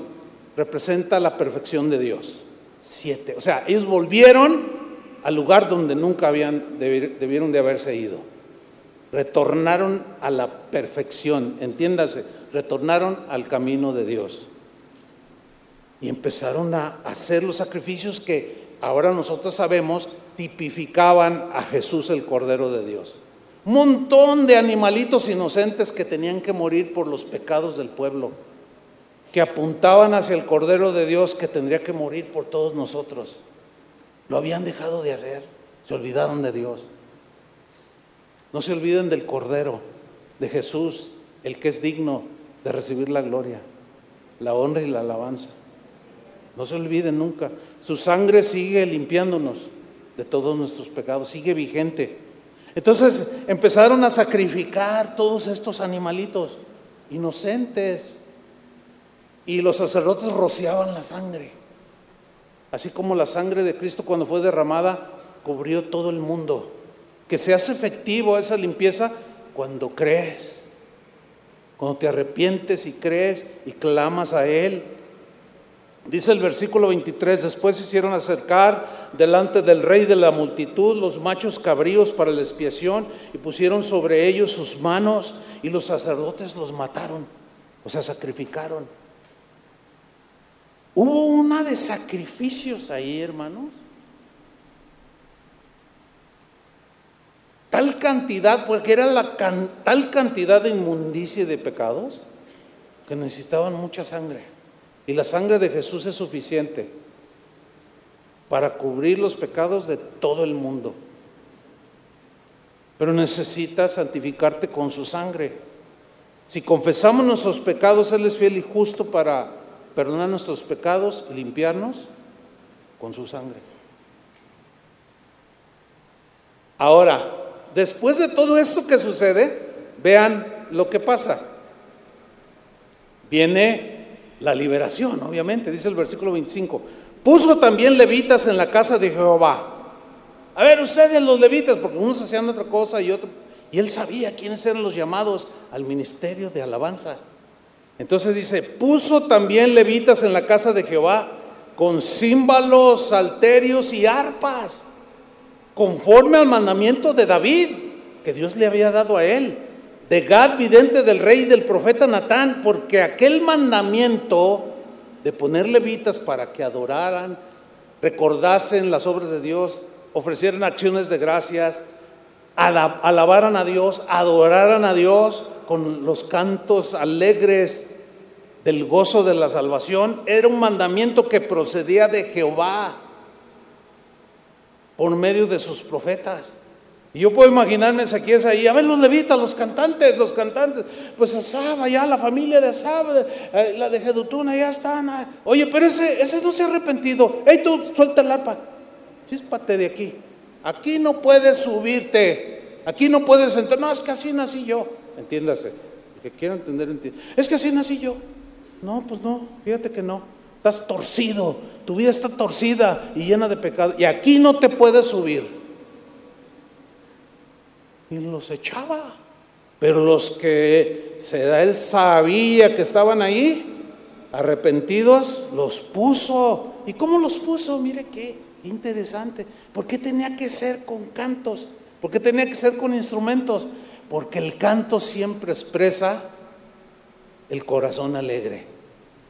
Representa la perfección de Dios. Siete. O sea, ellos volvieron al lugar donde nunca habían, debieron de haberse ido. Retornaron a la perfección, entiéndase, retornaron al camino de Dios. Y empezaron a hacer los sacrificios que ahora nosotros sabemos, tipificaban a Jesús el Cordero de Dios. Un montón de animalitos inocentes que tenían que morir por los pecados del pueblo, que apuntaban hacia el Cordero de Dios que tendría que morir por todos nosotros. Lo habían dejado de hacer, se olvidaron de Dios. No se olviden del Cordero, de Jesús, el que es digno de recibir la gloria, la honra y la alabanza. No se olviden nunca. Su sangre sigue limpiándonos de todos nuestros pecados, sigue vigente. Entonces empezaron a sacrificar todos estos animalitos inocentes y los sacerdotes rociaban la sangre. Así como la sangre de Cristo cuando fue derramada cubrió todo el mundo. Que se hace efectivo esa limpieza cuando crees, cuando te arrepientes y crees y clamas a Él Dice el versículo 23, después hicieron acercar delante del rey de la multitud los machos cabríos para la expiación y pusieron sobre ellos sus manos y los sacerdotes los mataron, o sea, sacrificaron. Hubo una de sacrificios ahí, hermanos. Tal cantidad, porque era la tal cantidad de inmundicia y de pecados, que necesitaban mucha sangre. Y la sangre de Jesús es suficiente para cubrir los pecados de todo el mundo. Pero necesitas santificarte con su sangre. Si confesamos nuestros pecados, Él es fiel y justo para perdonar nuestros pecados y limpiarnos con su sangre. Ahora, después de todo esto que sucede, vean lo que pasa. Viene la liberación, obviamente, dice el versículo 25. Puso también levitas en la casa de Jehová. A ver, ustedes los levitas, porque unos hacían otra cosa y otro. Y él sabía quiénes eran los llamados al ministerio de alabanza. Entonces dice, puso también levitas en la casa de Jehová con címbalos, salterios y arpas, conforme al mandamiento de David, que Dios le había dado a él, de Gad, vidente del rey y del profeta Natán, porque aquel mandamiento de poner levitas para que adoraran, recordasen las obras de Dios, ofrecieran acciones de gracias, alabaran a Dios, adoraran a Dios con los cantos alegres del gozo de la salvación, era un mandamiento que procedía de Jehová por medio de sus profetas. Y yo puedo imaginarme es ahí, a ver los levitas, los cantantes, los cantantes, pues Asaba, ya la familia de Asaba, eh, la de Jedutuna, ya están. Ah. Oye, pero ese, ese no se ha arrepentido. Hey, tú, suelta el arpa, chíspate de aquí. Aquí no puedes subirte, aquí no puedes entrar. No, es que así nací yo. Entiéndase, el que quiera entender, entiende. Es que así nací yo. No, pues no, fíjate que no. Estás torcido, tu vida está torcida y llena de pecado. Y aquí no te puedes subir. Y los echaba. Pero los que se da él sabía que estaban ahí, arrepentidos, los puso. ¿Y cómo los puso? Mire qué interesante. ¿Por qué tenía que ser con cantos? ¿Por qué tenía que ser con instrumentos? Porque el canto siempre expresa el corazón alegre.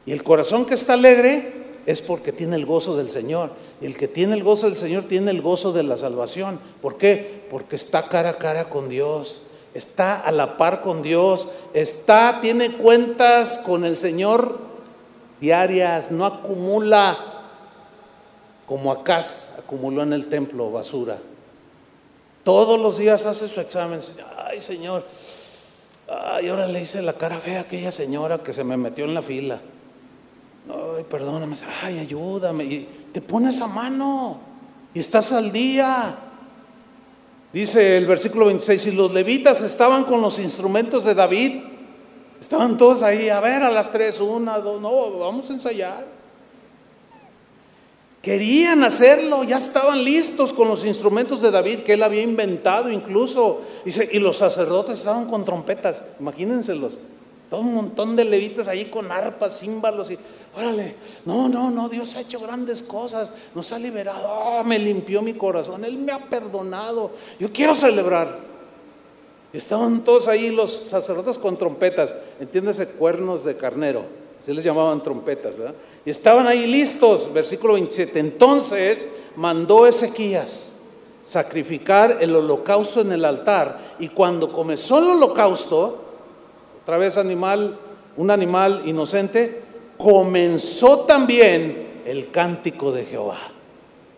Y el corazón que está alegre es porque tiene el gozo del Señor. Y el que tiene el gozo del Señor tiene el gozo de la salvación. ¿Por qué? Porque está cara a cara con Dios. Está a la par con Dios. Está, tiene cuentas con el Señor diarias. No acumula como Acaz acumuló en el templo basura. Todos los días hace su examen. Ay, Señor. Ay, ahora le hice la cara fea a aquella señora que se me metió en la fila. Ay, perdóname. Ay, ayúdame. Y te pones a mano y estás al día. Dice el versículo 26, y los levitas estaban con los instrumentos de David, estaban todos ahí, a ver, a las tres, una, dos, no, vamos a ensayar. Querían hacerlo, ya estaban listos con los instrumentos de David que él había inventado incluso. y los sacerdotes estaban con trompetas, imagínenselos. Todo un montón de levitas ahí con arpas, címbalos y órale, no, no, no, Dios ha hecho grandes cosas, nos ha liberado, oh, me limpió mi corazón, Él me ha perdonado, yo quiero celebrar. Estaban todos ahí los sacerdotes con trompetas, entiéndese, cuernos de carnero, así les llamaban trompetas, ¿verdad? Y estaban ahí listos, versículo 27. Entonces mandó Ezequías sacrificar el holocausto en el altar. Y cuando comenzó el holocausto, otra vez animal, un animal inocente, comenzó también el cántico de Jehová.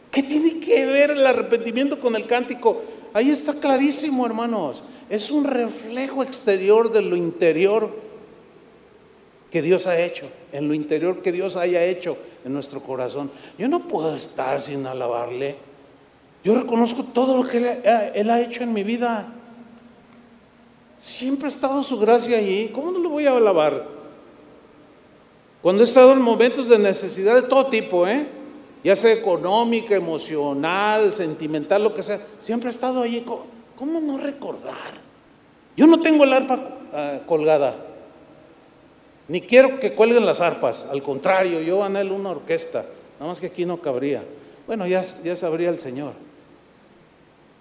¿Qué tiene que ver el arrepentimiento con el cántico? Ahí está clarísimo, hermanos. Es un reflejo exterior de lo interior que Dios ha hecho, en lo interior que Dios haya hecho en nuestro corazón. Yo no puedo estar sin alabarle. Yo reconozco todo lo que Él ha hecho en mi vida. Siempre ha estado su gracia allí. ¿Cómo no lo voy a alabar? Cuando he estado en momentos de necesidad de todo tipo, ¿eh? ya sea económica, emocional, sentimental, lo que sea, siempre ha estado allí. ¿Cómo no recordar? Yo no tengo el arpa ah, colgada. Ni quiero que cuelguen las arpas, al contrario, yo anhelo una orquesta, nada más que aquí no cabría. Bueno, ya, ya sabría el Señor.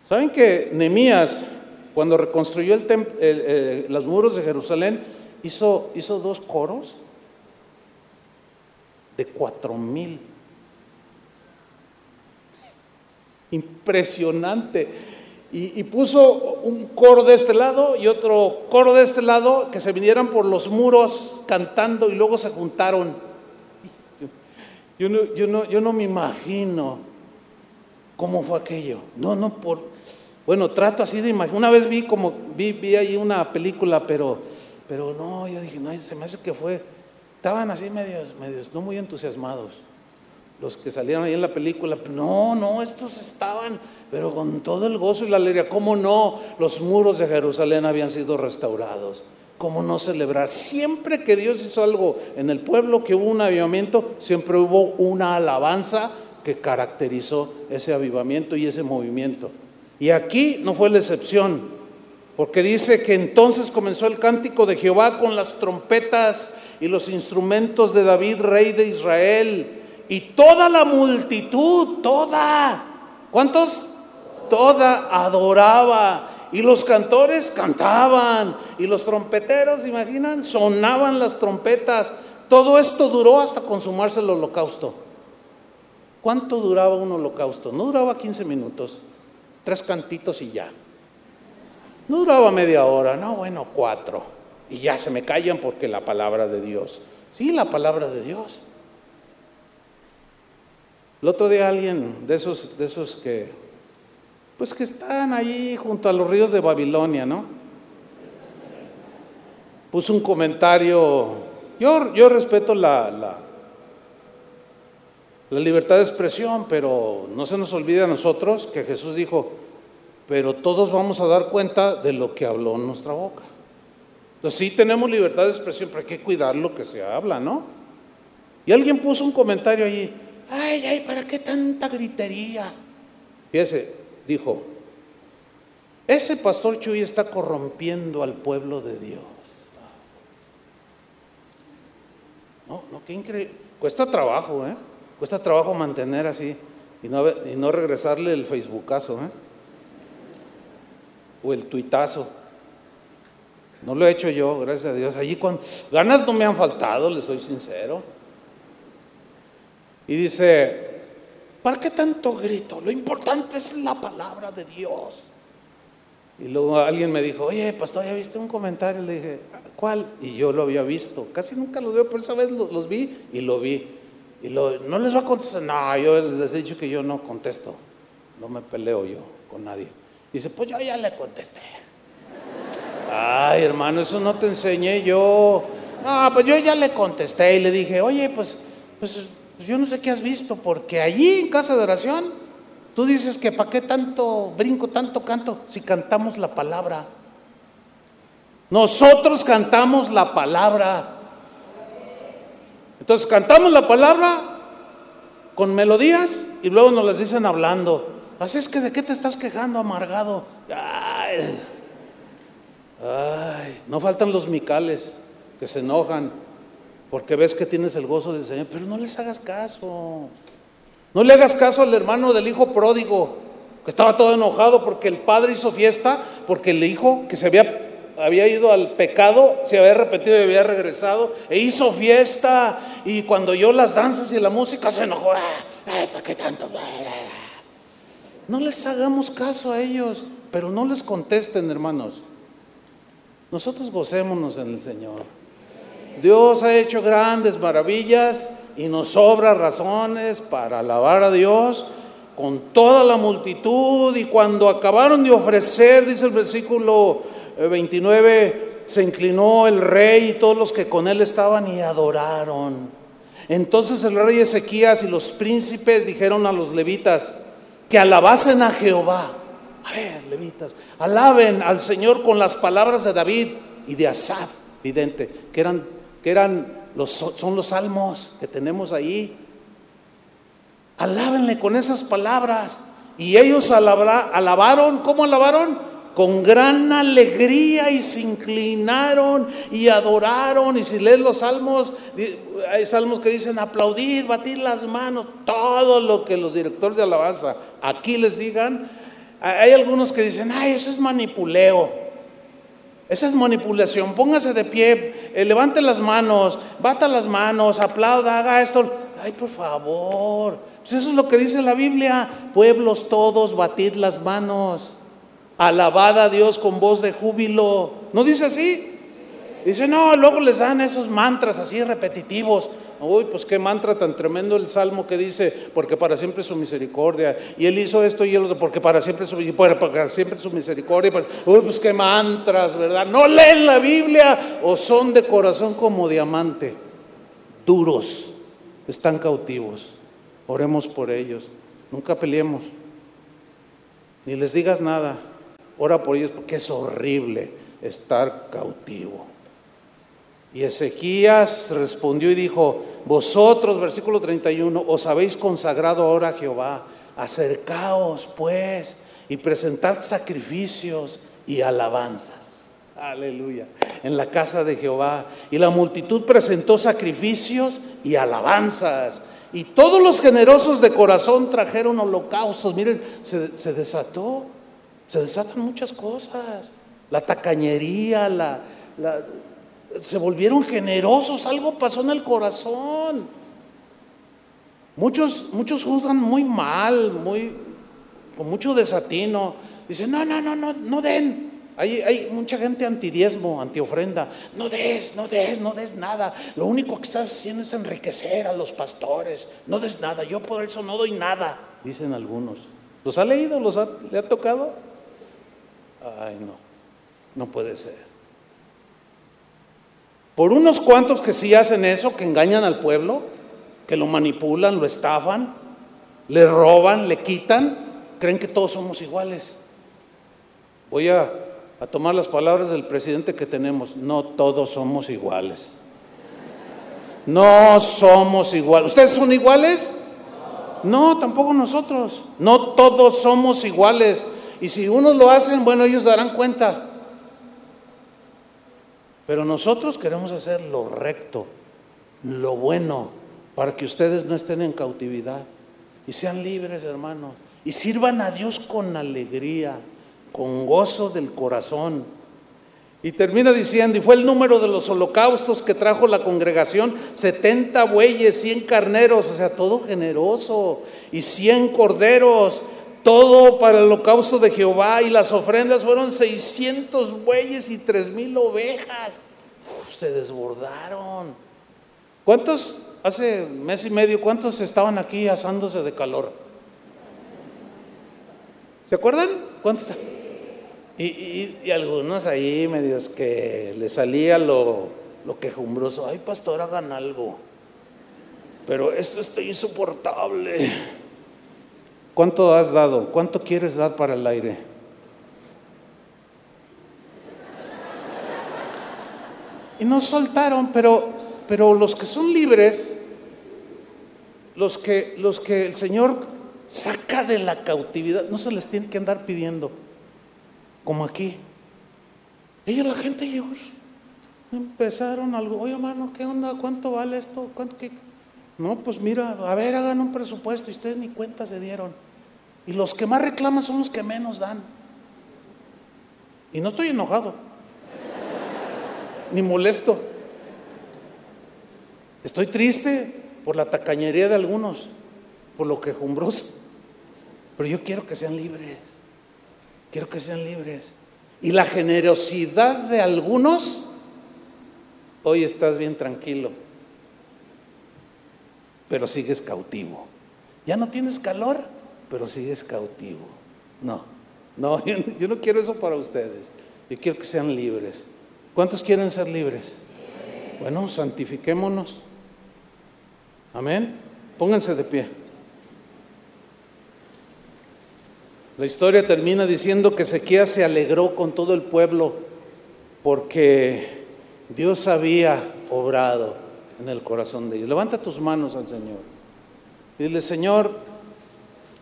¿Saben que Nemías, cuando reconstruyó el los muros de Jerusalén, hizo, hizo dos coros? de cuatro mil. Impresionante. Y, puso un coro de este lado y otro coro de este lado que se vinieran por los muros cantando y luego se juntaron. Yo no, yo no, yo no me imagino cómo fue aquello. No, no, por. Bueno, trato así de imaginar. Una vez vi como, vi, ahí una película, pero, pero no, yo dije, no, se me hace que fue. Estaban así medios, medios, no muy entusiasmados. Los que salieron ahí en la película, no, no, estos estaban pero con todo el gozo y la alegría. ¿Cómo no? Los muros de Jerusalén habían sido restaurados. ¿Cómo no celebrar? Siempre que Dios hizo algo en el pueblo, que hubo un avivamiento, siempre hubo una alabanza que caracterizó ese avivamiento y ese movimiento. Y aquí no fue la excepción, porque dice que entonces comenzó el cántico de Jehová con las trompetas y los instrumentos de David, rey de Israel, y toda la multitud, toda. ¿Cuántos? toda adoraba. Y los cantores cantaban. Y los trompeteros, imaginan, sonaban las trompetas. Todo esto duró hasta consumarse el holocausto. ¿Cuánto duraba un holocausto? No duraba 15 minutos. Tres cantitos y ya. No duraba media hora, no, bueno, cuatro. Y ya se me callan porque la palabra de Dios. Sí, la palabra de Dios. El otro día alguien de esos, de esos que pues que están ahí junto a los ríos de Babilonia, ¿no? Puso un comentario, yo, yo respeto la, la, la libertad de expresión, pero no se nos olvide a nosotros que Jesús dijo, pero todos vamos a dar cuenta de lo que habló en nuestra boca. Entonces sí tenemos libertad de expresión, pero hay que cuidar lo que se habla, ¿no? Y alguien puso un comentario allí, ay, ay, ¿para qué tanta gritería? Fíjese, dijo, ese pastor Chuy está corrompiendo al pueblo de Dios. No, no, qué increíble. Cuesta trabajo, ¿eh? Cuesta trabajo mantener así y no, regresarle el Facebookazo, ¿eh? O el tuitazo. No lo he hecho yo, gracias a Dios. Allí ganas no me han faltado, le soy sincero. Y dice, ¿Para qué tanto grito? Lo importante es la palabra de Dios. Y luego alguien me dijo, oye, pastor, ¿ya viste un comentario? Le dije, ¿cuál? Y yo lo había visto. Casi nunca lo veo, pero esa vez los, vi y lo vi. Y lo, no les va a contestar. No, yo les he dicho que yo no contesto. No me peleo yo con nadie. Dice, pues yo ya le contesté. Ay, hermano, eso no te enseñé yo. No, pues yo ya le contesté y le dije, oye, pues, pues pues yo no sé qué has visto, porque allí en casa de oración, tú dices que para qué tanto brinco, tanto canto, si cantamos la palabra. Nosotros cantamos la palabra. Entonces cantamos la palabra con melodías y luego nos las dicen hablando. Así es que de qué te estás quejando, amargado. Ay, no faltan los micales que se enojan porque ves que tienes el gozo del Señor, pero no les hagas caso. No le hagas caso al hermano del hijo pródigo, que estaba todo enojado porque el padre hizo fiesta, porque el hijo que se había, había ido al pecado, se había repetido y había regresado, e hizo fiesta, y cuando oyó las danzas y la música se enojó. Ah, ay, ¿para qué tanto? No les hagamos caso a ellos, pero no les contesten, hermanos. Nosotros gocémonos en el Señor. Dios ha hecho grandes maravillas y nos sobra razones para alabar a Dios con toda la multitud y cuando acabaron de ofrecer, dice el versículo 29, eh, se inclinó el rey y todos los que con él estaban y adoraron. Entonces el rey Ezequías y los príncipes dijeron a los levitas que alabasen a Jehová. A ver, levitas, alaben al Señor con las palabras de David y de Asaf, vidente, que eran que eran los, son los salmos que tenemos ahí. Alábenle con esas palabras. Y ellos alabaron, ¿cómo alabaron? Con gran alegría y se inclinaron y adoraron. Y si lees los salmos, hay salmos que dicen aplaudir, batir las manos, todo lo que los directores de alabanza aquí les digan. Hay algunos que dicen, ay, eso es manipuleo. Esa es manipulación. Póngase de pie, eh, levante las manos, bata las manos, aplauda, haga esto. Ay, por favor. Pues eso es lo que dice la Biblia. Pueblos todos, batid las manos. Alabad a Dios con voz de júbilo. ¿No dice así? Dice, no, luego les dan esos mantras así repetitivos. Uy, pues qué mantra tan tremendo el salmo que dice, porque para siempre su misericordia. Y él hizo esto y él porque para siempre su, para siempre su misericordia. Uy, pues qué mantras, ¿verdad? No leen la Biblia o son de corazón como diamante, duros, están cautivos. Oremos por ellos. Nunca peleemos. Ni les digas nada. Ora por ellos porque es horrible estar cautivo. Y Ezequías respondió y dijo, vosotros, versículo 31, os habéis consagrado ahora a Jehová, acercaos pues y presentad sacrificios y alabanzas. Aleluya. En la casa de Jehová. Y la multitud presentó sacrificios y alabanzas. Y todos los generosos de corazón trajeron holocaustos. Miren, se, se desató. Se desatan muchas cosas. La tacañería, la, la se volvieron generosos, algo pasó en el corazón. Muchos, muchos juzgan muy mal, muy, con mucho desatino. Dicen, no, no, no, no, no den. Hay, hay mucha gente antidiesmo, antiofrenda. No des, no des, no des nada. Lo único que estás haciendo es enriquecer a los pastores. No des nada. Yo por eso no doy nada, dicen algunos. ¿Los ha leído? ¿Los le ha tocado? Ay, no, no puede ser. Por unos cuantos que sí hacen eso, que engañan al pueblo, que lo manipulan, lo estafan, le roban, le quitan, creen que todos somos iguales. Voy a, tomar las palabras del presidente que tenemos. No todos somos iguales. No somos iguales. ¿Ustedes son iguales? No, tampoco nosotros. No todos somos iguales. Y si unos lo hacen, bueno, ellos darán cuenta. Pero nosotros queremos hacer lo recto, lo bueno, para que ustedes no estén en cautividad y sean libres, hermanos, y sirvan a Dios con alegría, con gozo del corazón. Y termina diciendo, y fue el número de los holocaustos que trajo la congregación, 70 bueyes, 100 carneros, o sea, todo generoso, y 100 corderos, todo para el holocausto de Jehová y las ofrendas fueron 600 bueyes y 3 mil ovejas. se desbordaron. ¿Cuántos, hace mes y medio, cuántos estaban aquí asándose de calor? ¿Se acuerdan? ¿Cuántos? Y, y, algunos ahí medios que le salía lo, lo quejumbroso. Ay, pastor, hagan algo. Pero esto está insoportable. ¿Cuánto has dado? ¿Cuánto quieres dar para el aire? Y nos soltaron, pero, pero los que son libres, los que, los que el Señor saca de la cautividad, no se les tiene que andar pidiendo, como aquí. Ella, la gente llegó, empezaron algo, oye hermano, ¿qué onda? ¿Cuánto vale esto? ¿Cuánto, No, pues mira, a ver, hagan un presupuesto y ustedes ni cuenta se dieron. Y los que más reclaman son los que menos dan. Y no estoy enojado, ni molesto. Estoy triste por la tacañería de algunos, por lo quejumbroso. Pero yo quiero que sean libres. Quiero que sean libres. Y la generosidad de algunos, hoy estás bien tranquilo, pero sigues cautivo. ¿Ya no tienes calor? Pero sigues cautivo. No, no, yo, no quiero eso para ustedes. Yo quiero que sean libres. ¿Cuántos quieren ser libres? Bueno, santifiquémonos. Amén. Pónganse de pie. La historia termina diciendo que Ezequías se alegró con todo el pueblo porque Dios había obrado en el corazón de ellos. Levanta tus manos al Señor. dile, Señor,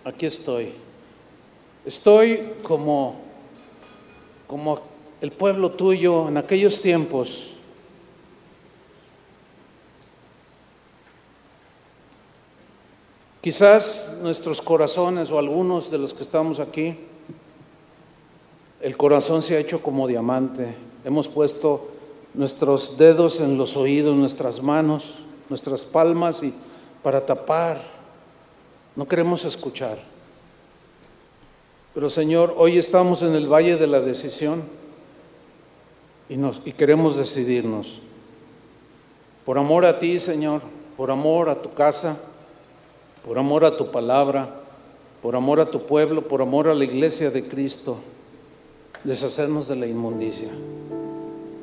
aquí estoy. Estoy como, como el pueblo tuyo en aquellos tiempos. Quizás nuestros corazones o algunos de los que estamos aquí, el corazón se ha hecho como diamante. Hemos puesto nuestros dedos en los oídos, nuestras manos, nuestras palmas y para tapar. No queremos escuchar. Pero Señor, hoy estamos en el valle de la decisión y, queremos decidirnos. Por amor a ti, Señor, por amor a tu casa, por amor a tu palabra, por amor a tu pueblo, por amor a la iglesia de Cristo, deshacernos de la inmundicia,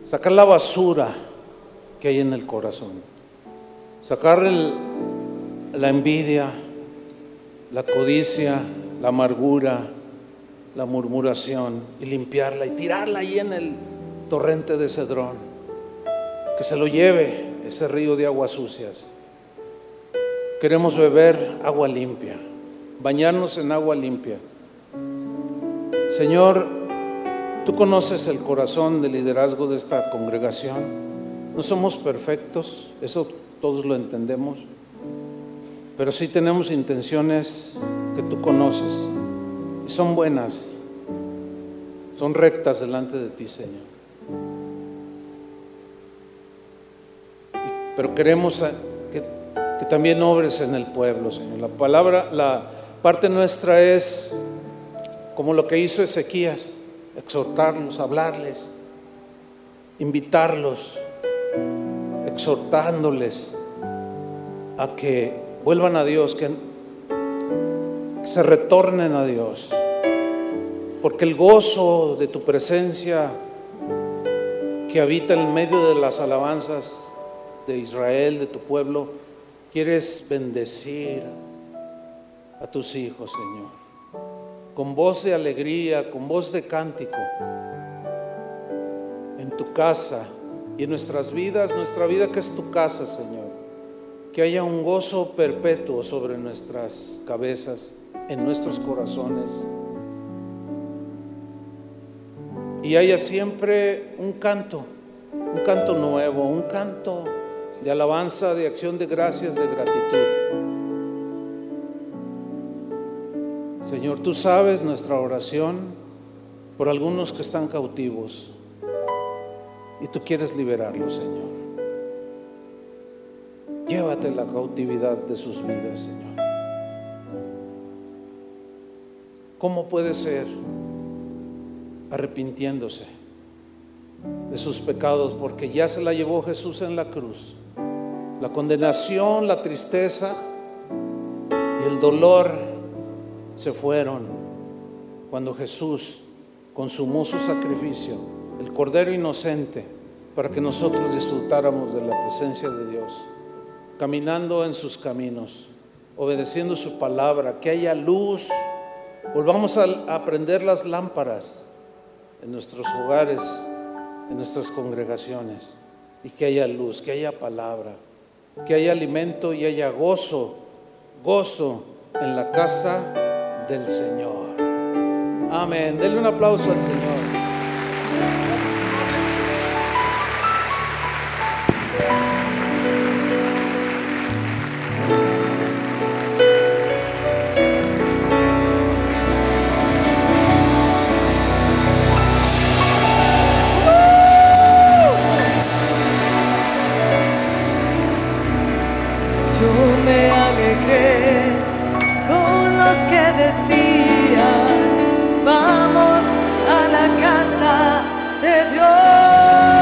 sacar la basura que hay en el corazón, sacar la envidia, la codicia, la amargura, la murmuración y limpiarla y tirarla ahí en el torrente de Cedrón, que se lo lleve ese río de aguas sucias. Queremos beber agua limpia, bañarnos en agua limpia. Señor, tú conoces el corazón del liderazgo de esta congregación. No somos perfectos, eso todos lo entendemos, pero sí tenemos intenciones que tú conoces y son buenas, son rectas delante de ti, Señor. Pero queremos que, también obres en el pueblo, Señor. La palabra, la parte nuestra es como lo que hizo Ezequías, exhortarlos, hablarles, invitarlos, exhortándoles a que vuelvan a Dios, que se retornen a Dios. Porque el gozo de tu presencia que habita en medio de las alabanzas de Israel, de tu pueblo, quieres bendecir a tus hijos, Señor. Con voz de alegría, con voz de cántico, en tu casa y en nuestras vidas, nuestra vida que es tu casa, Señor. Que haya un gozo perpetuo sobre nuestras cabezas en nuestros corazones. Y haya siempre un canto, un canto nuevo, un canto de alabanza, de acción de gracias, de gratitud. Señor, tú sabes nuestra oración por algunos que están cautivos y tú quieres liberarlos, Señor. Llévate la cautividad de sus vidas, Señor. ¿Cómo puede ser arrepintiéndose de sus pecados? Porque ya se la llevó Jesús en la cruz. La condenación, la tristeza y el dolor se fueron cuando Jesús consumó su sacrificio, el Cordero inocente, para que nosotros disfrutáramos de la presencia de Dios, caminando en sus caminos, obedeciendo su palabra, que haya luz Volvamos a aprender las lámparas en nuestros hogares, en nuestras congregaciones, y que haya luz, que haya palabra, que haya alimento y haya gozo, gozo en la casa del Señor. Amén. Denle un aplauso al Señor. Nuestros pies están en Jerusalén, dentro de sus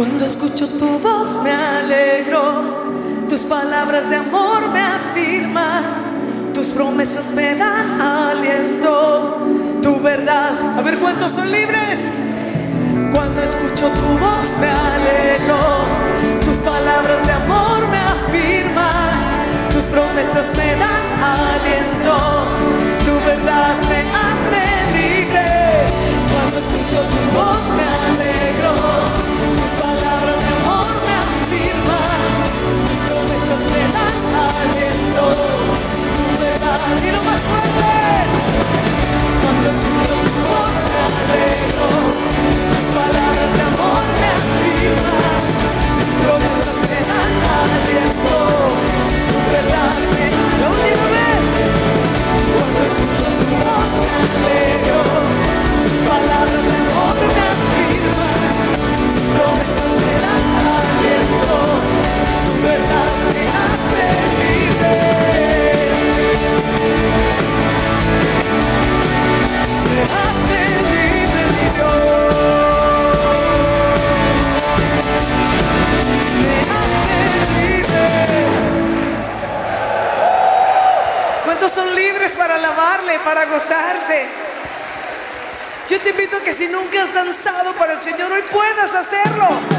Cuando escucho tu voz me alegro, tus palabras de amor me afirman, tus promesas me dan aliento, tu verdad. A ver cuántos son libres. Cuando escucho tu voz me alegro, tus palabras de amor me afirman, tus promesas me dan aliento, tu verdad me hace libre. Cuando escucho tu voz me alegro. Cuando escucho tu voz me tus palabras de amor me afirman, tus promesas me dan aliento, tu verdad me La última vez. Cuando escucho tu voz me alegro, tus palabras de amor me afirman, tus promesas me dan aliento, tu verdad me libres para alabarle, para gozarse? Yo te invito a que si nunca has danzado para el Señor, hoy puedas hacerlo.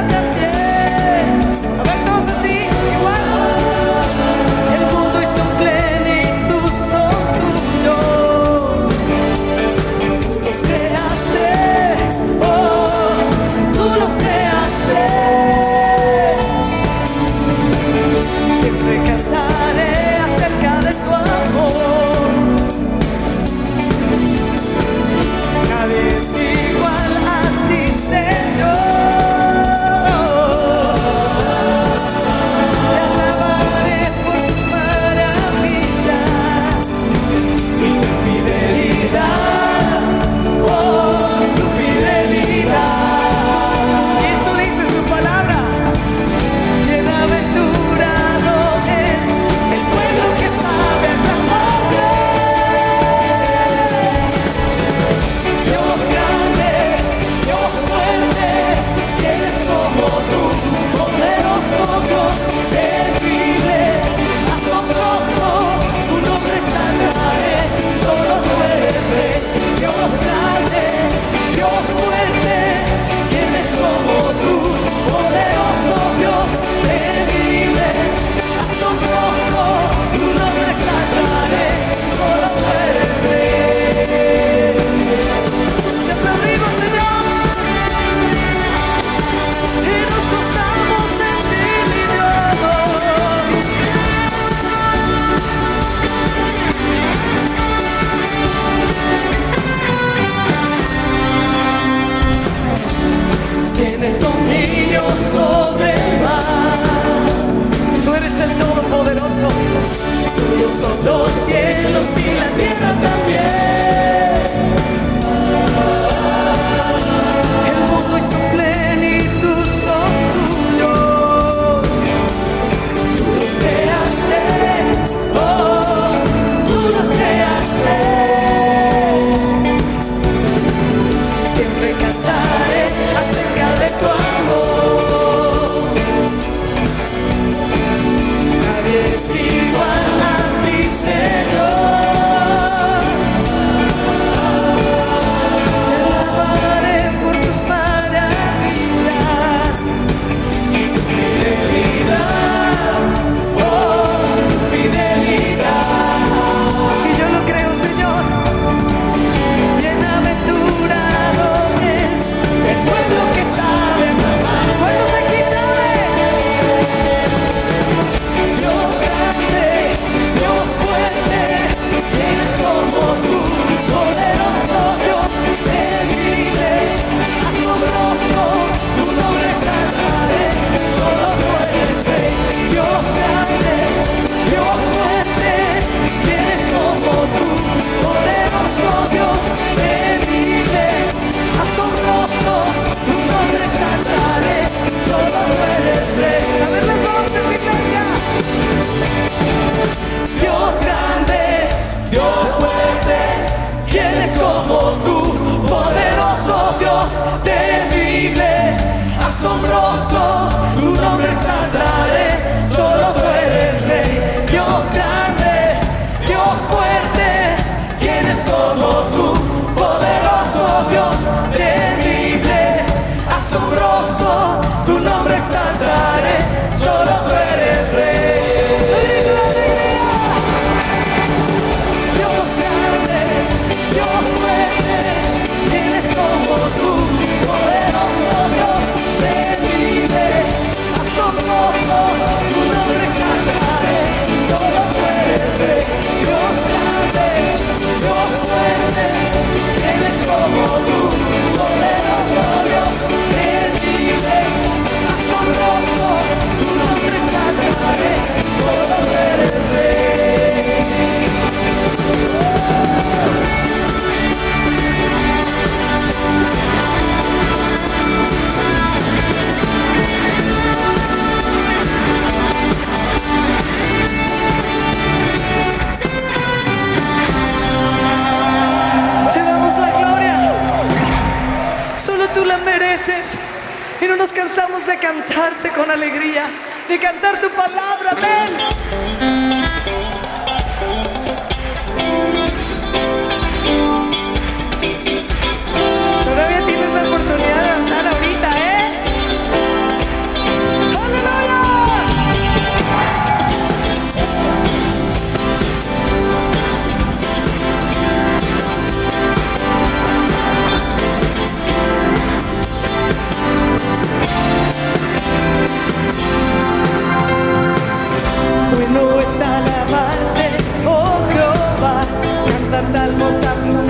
La tierra también. grandes como tú, poderoso Dios, terrible, asombroso, tu nombre exaltaré. amor. cansamos de cantarte con alegría, de cantar tu palabra. Ven. no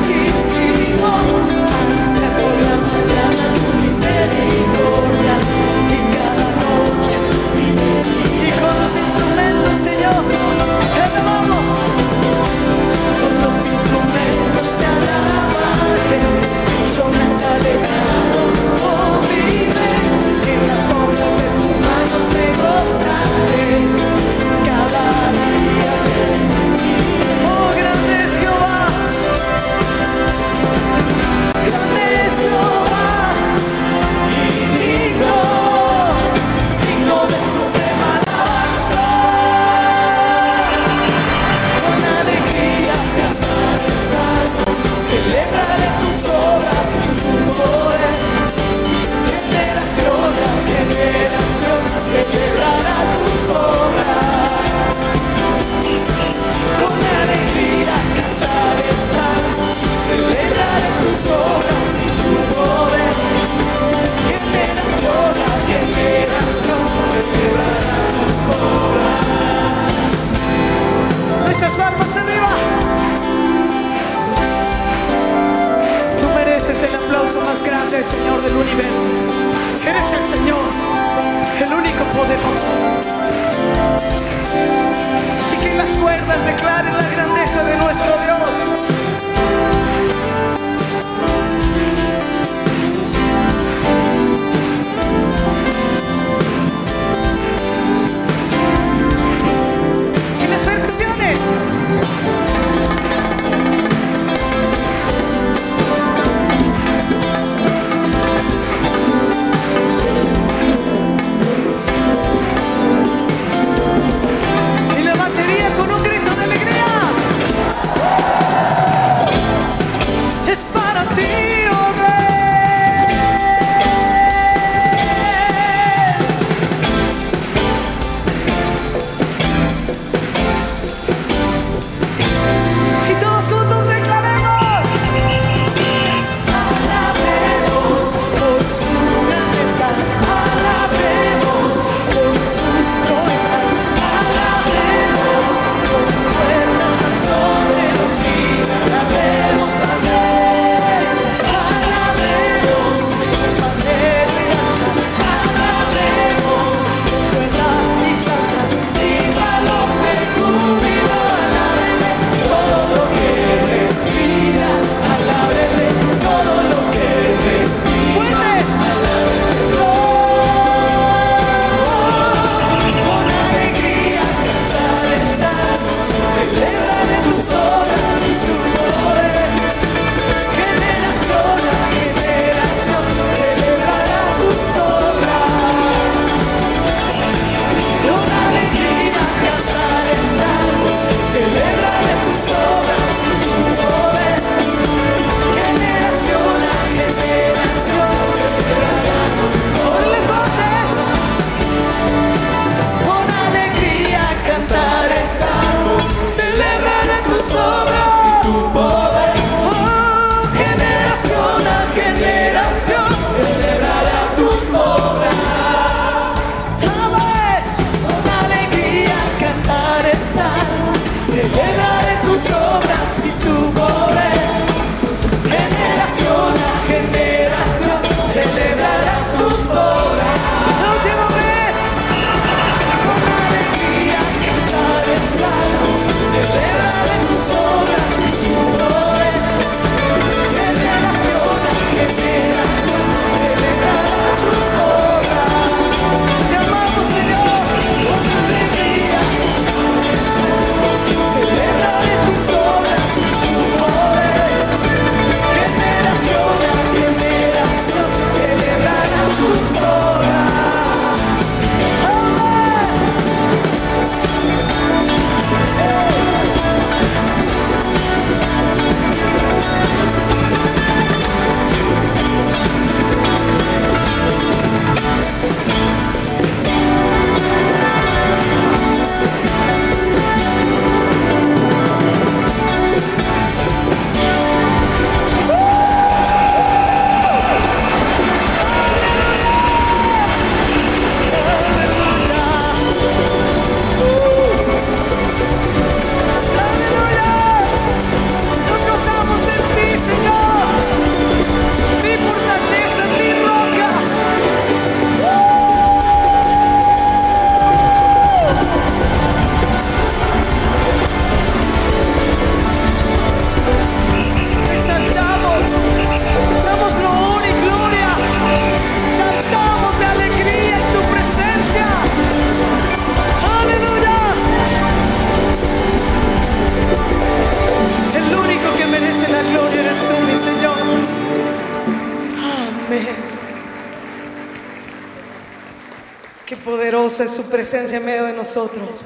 su presencia en medio de nosotros.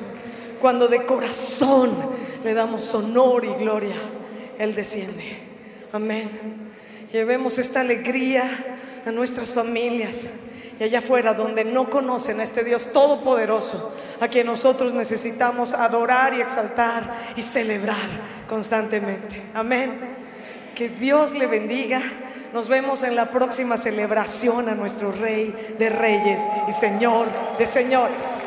Cuando de corazón le damos honor y gloria, Él desciende. Amén. Llevemos esta alegría a nuestras familias y allá afuera donde no conocen a este Dios todopoderoso, a quien nosotros necesitamos adorar y exaltar y celebrar constantemente. Amén. Que Dios le bendiga. Nos vemos en la próxima celebración a nuestro Rey de Reyes y Señor de Señores.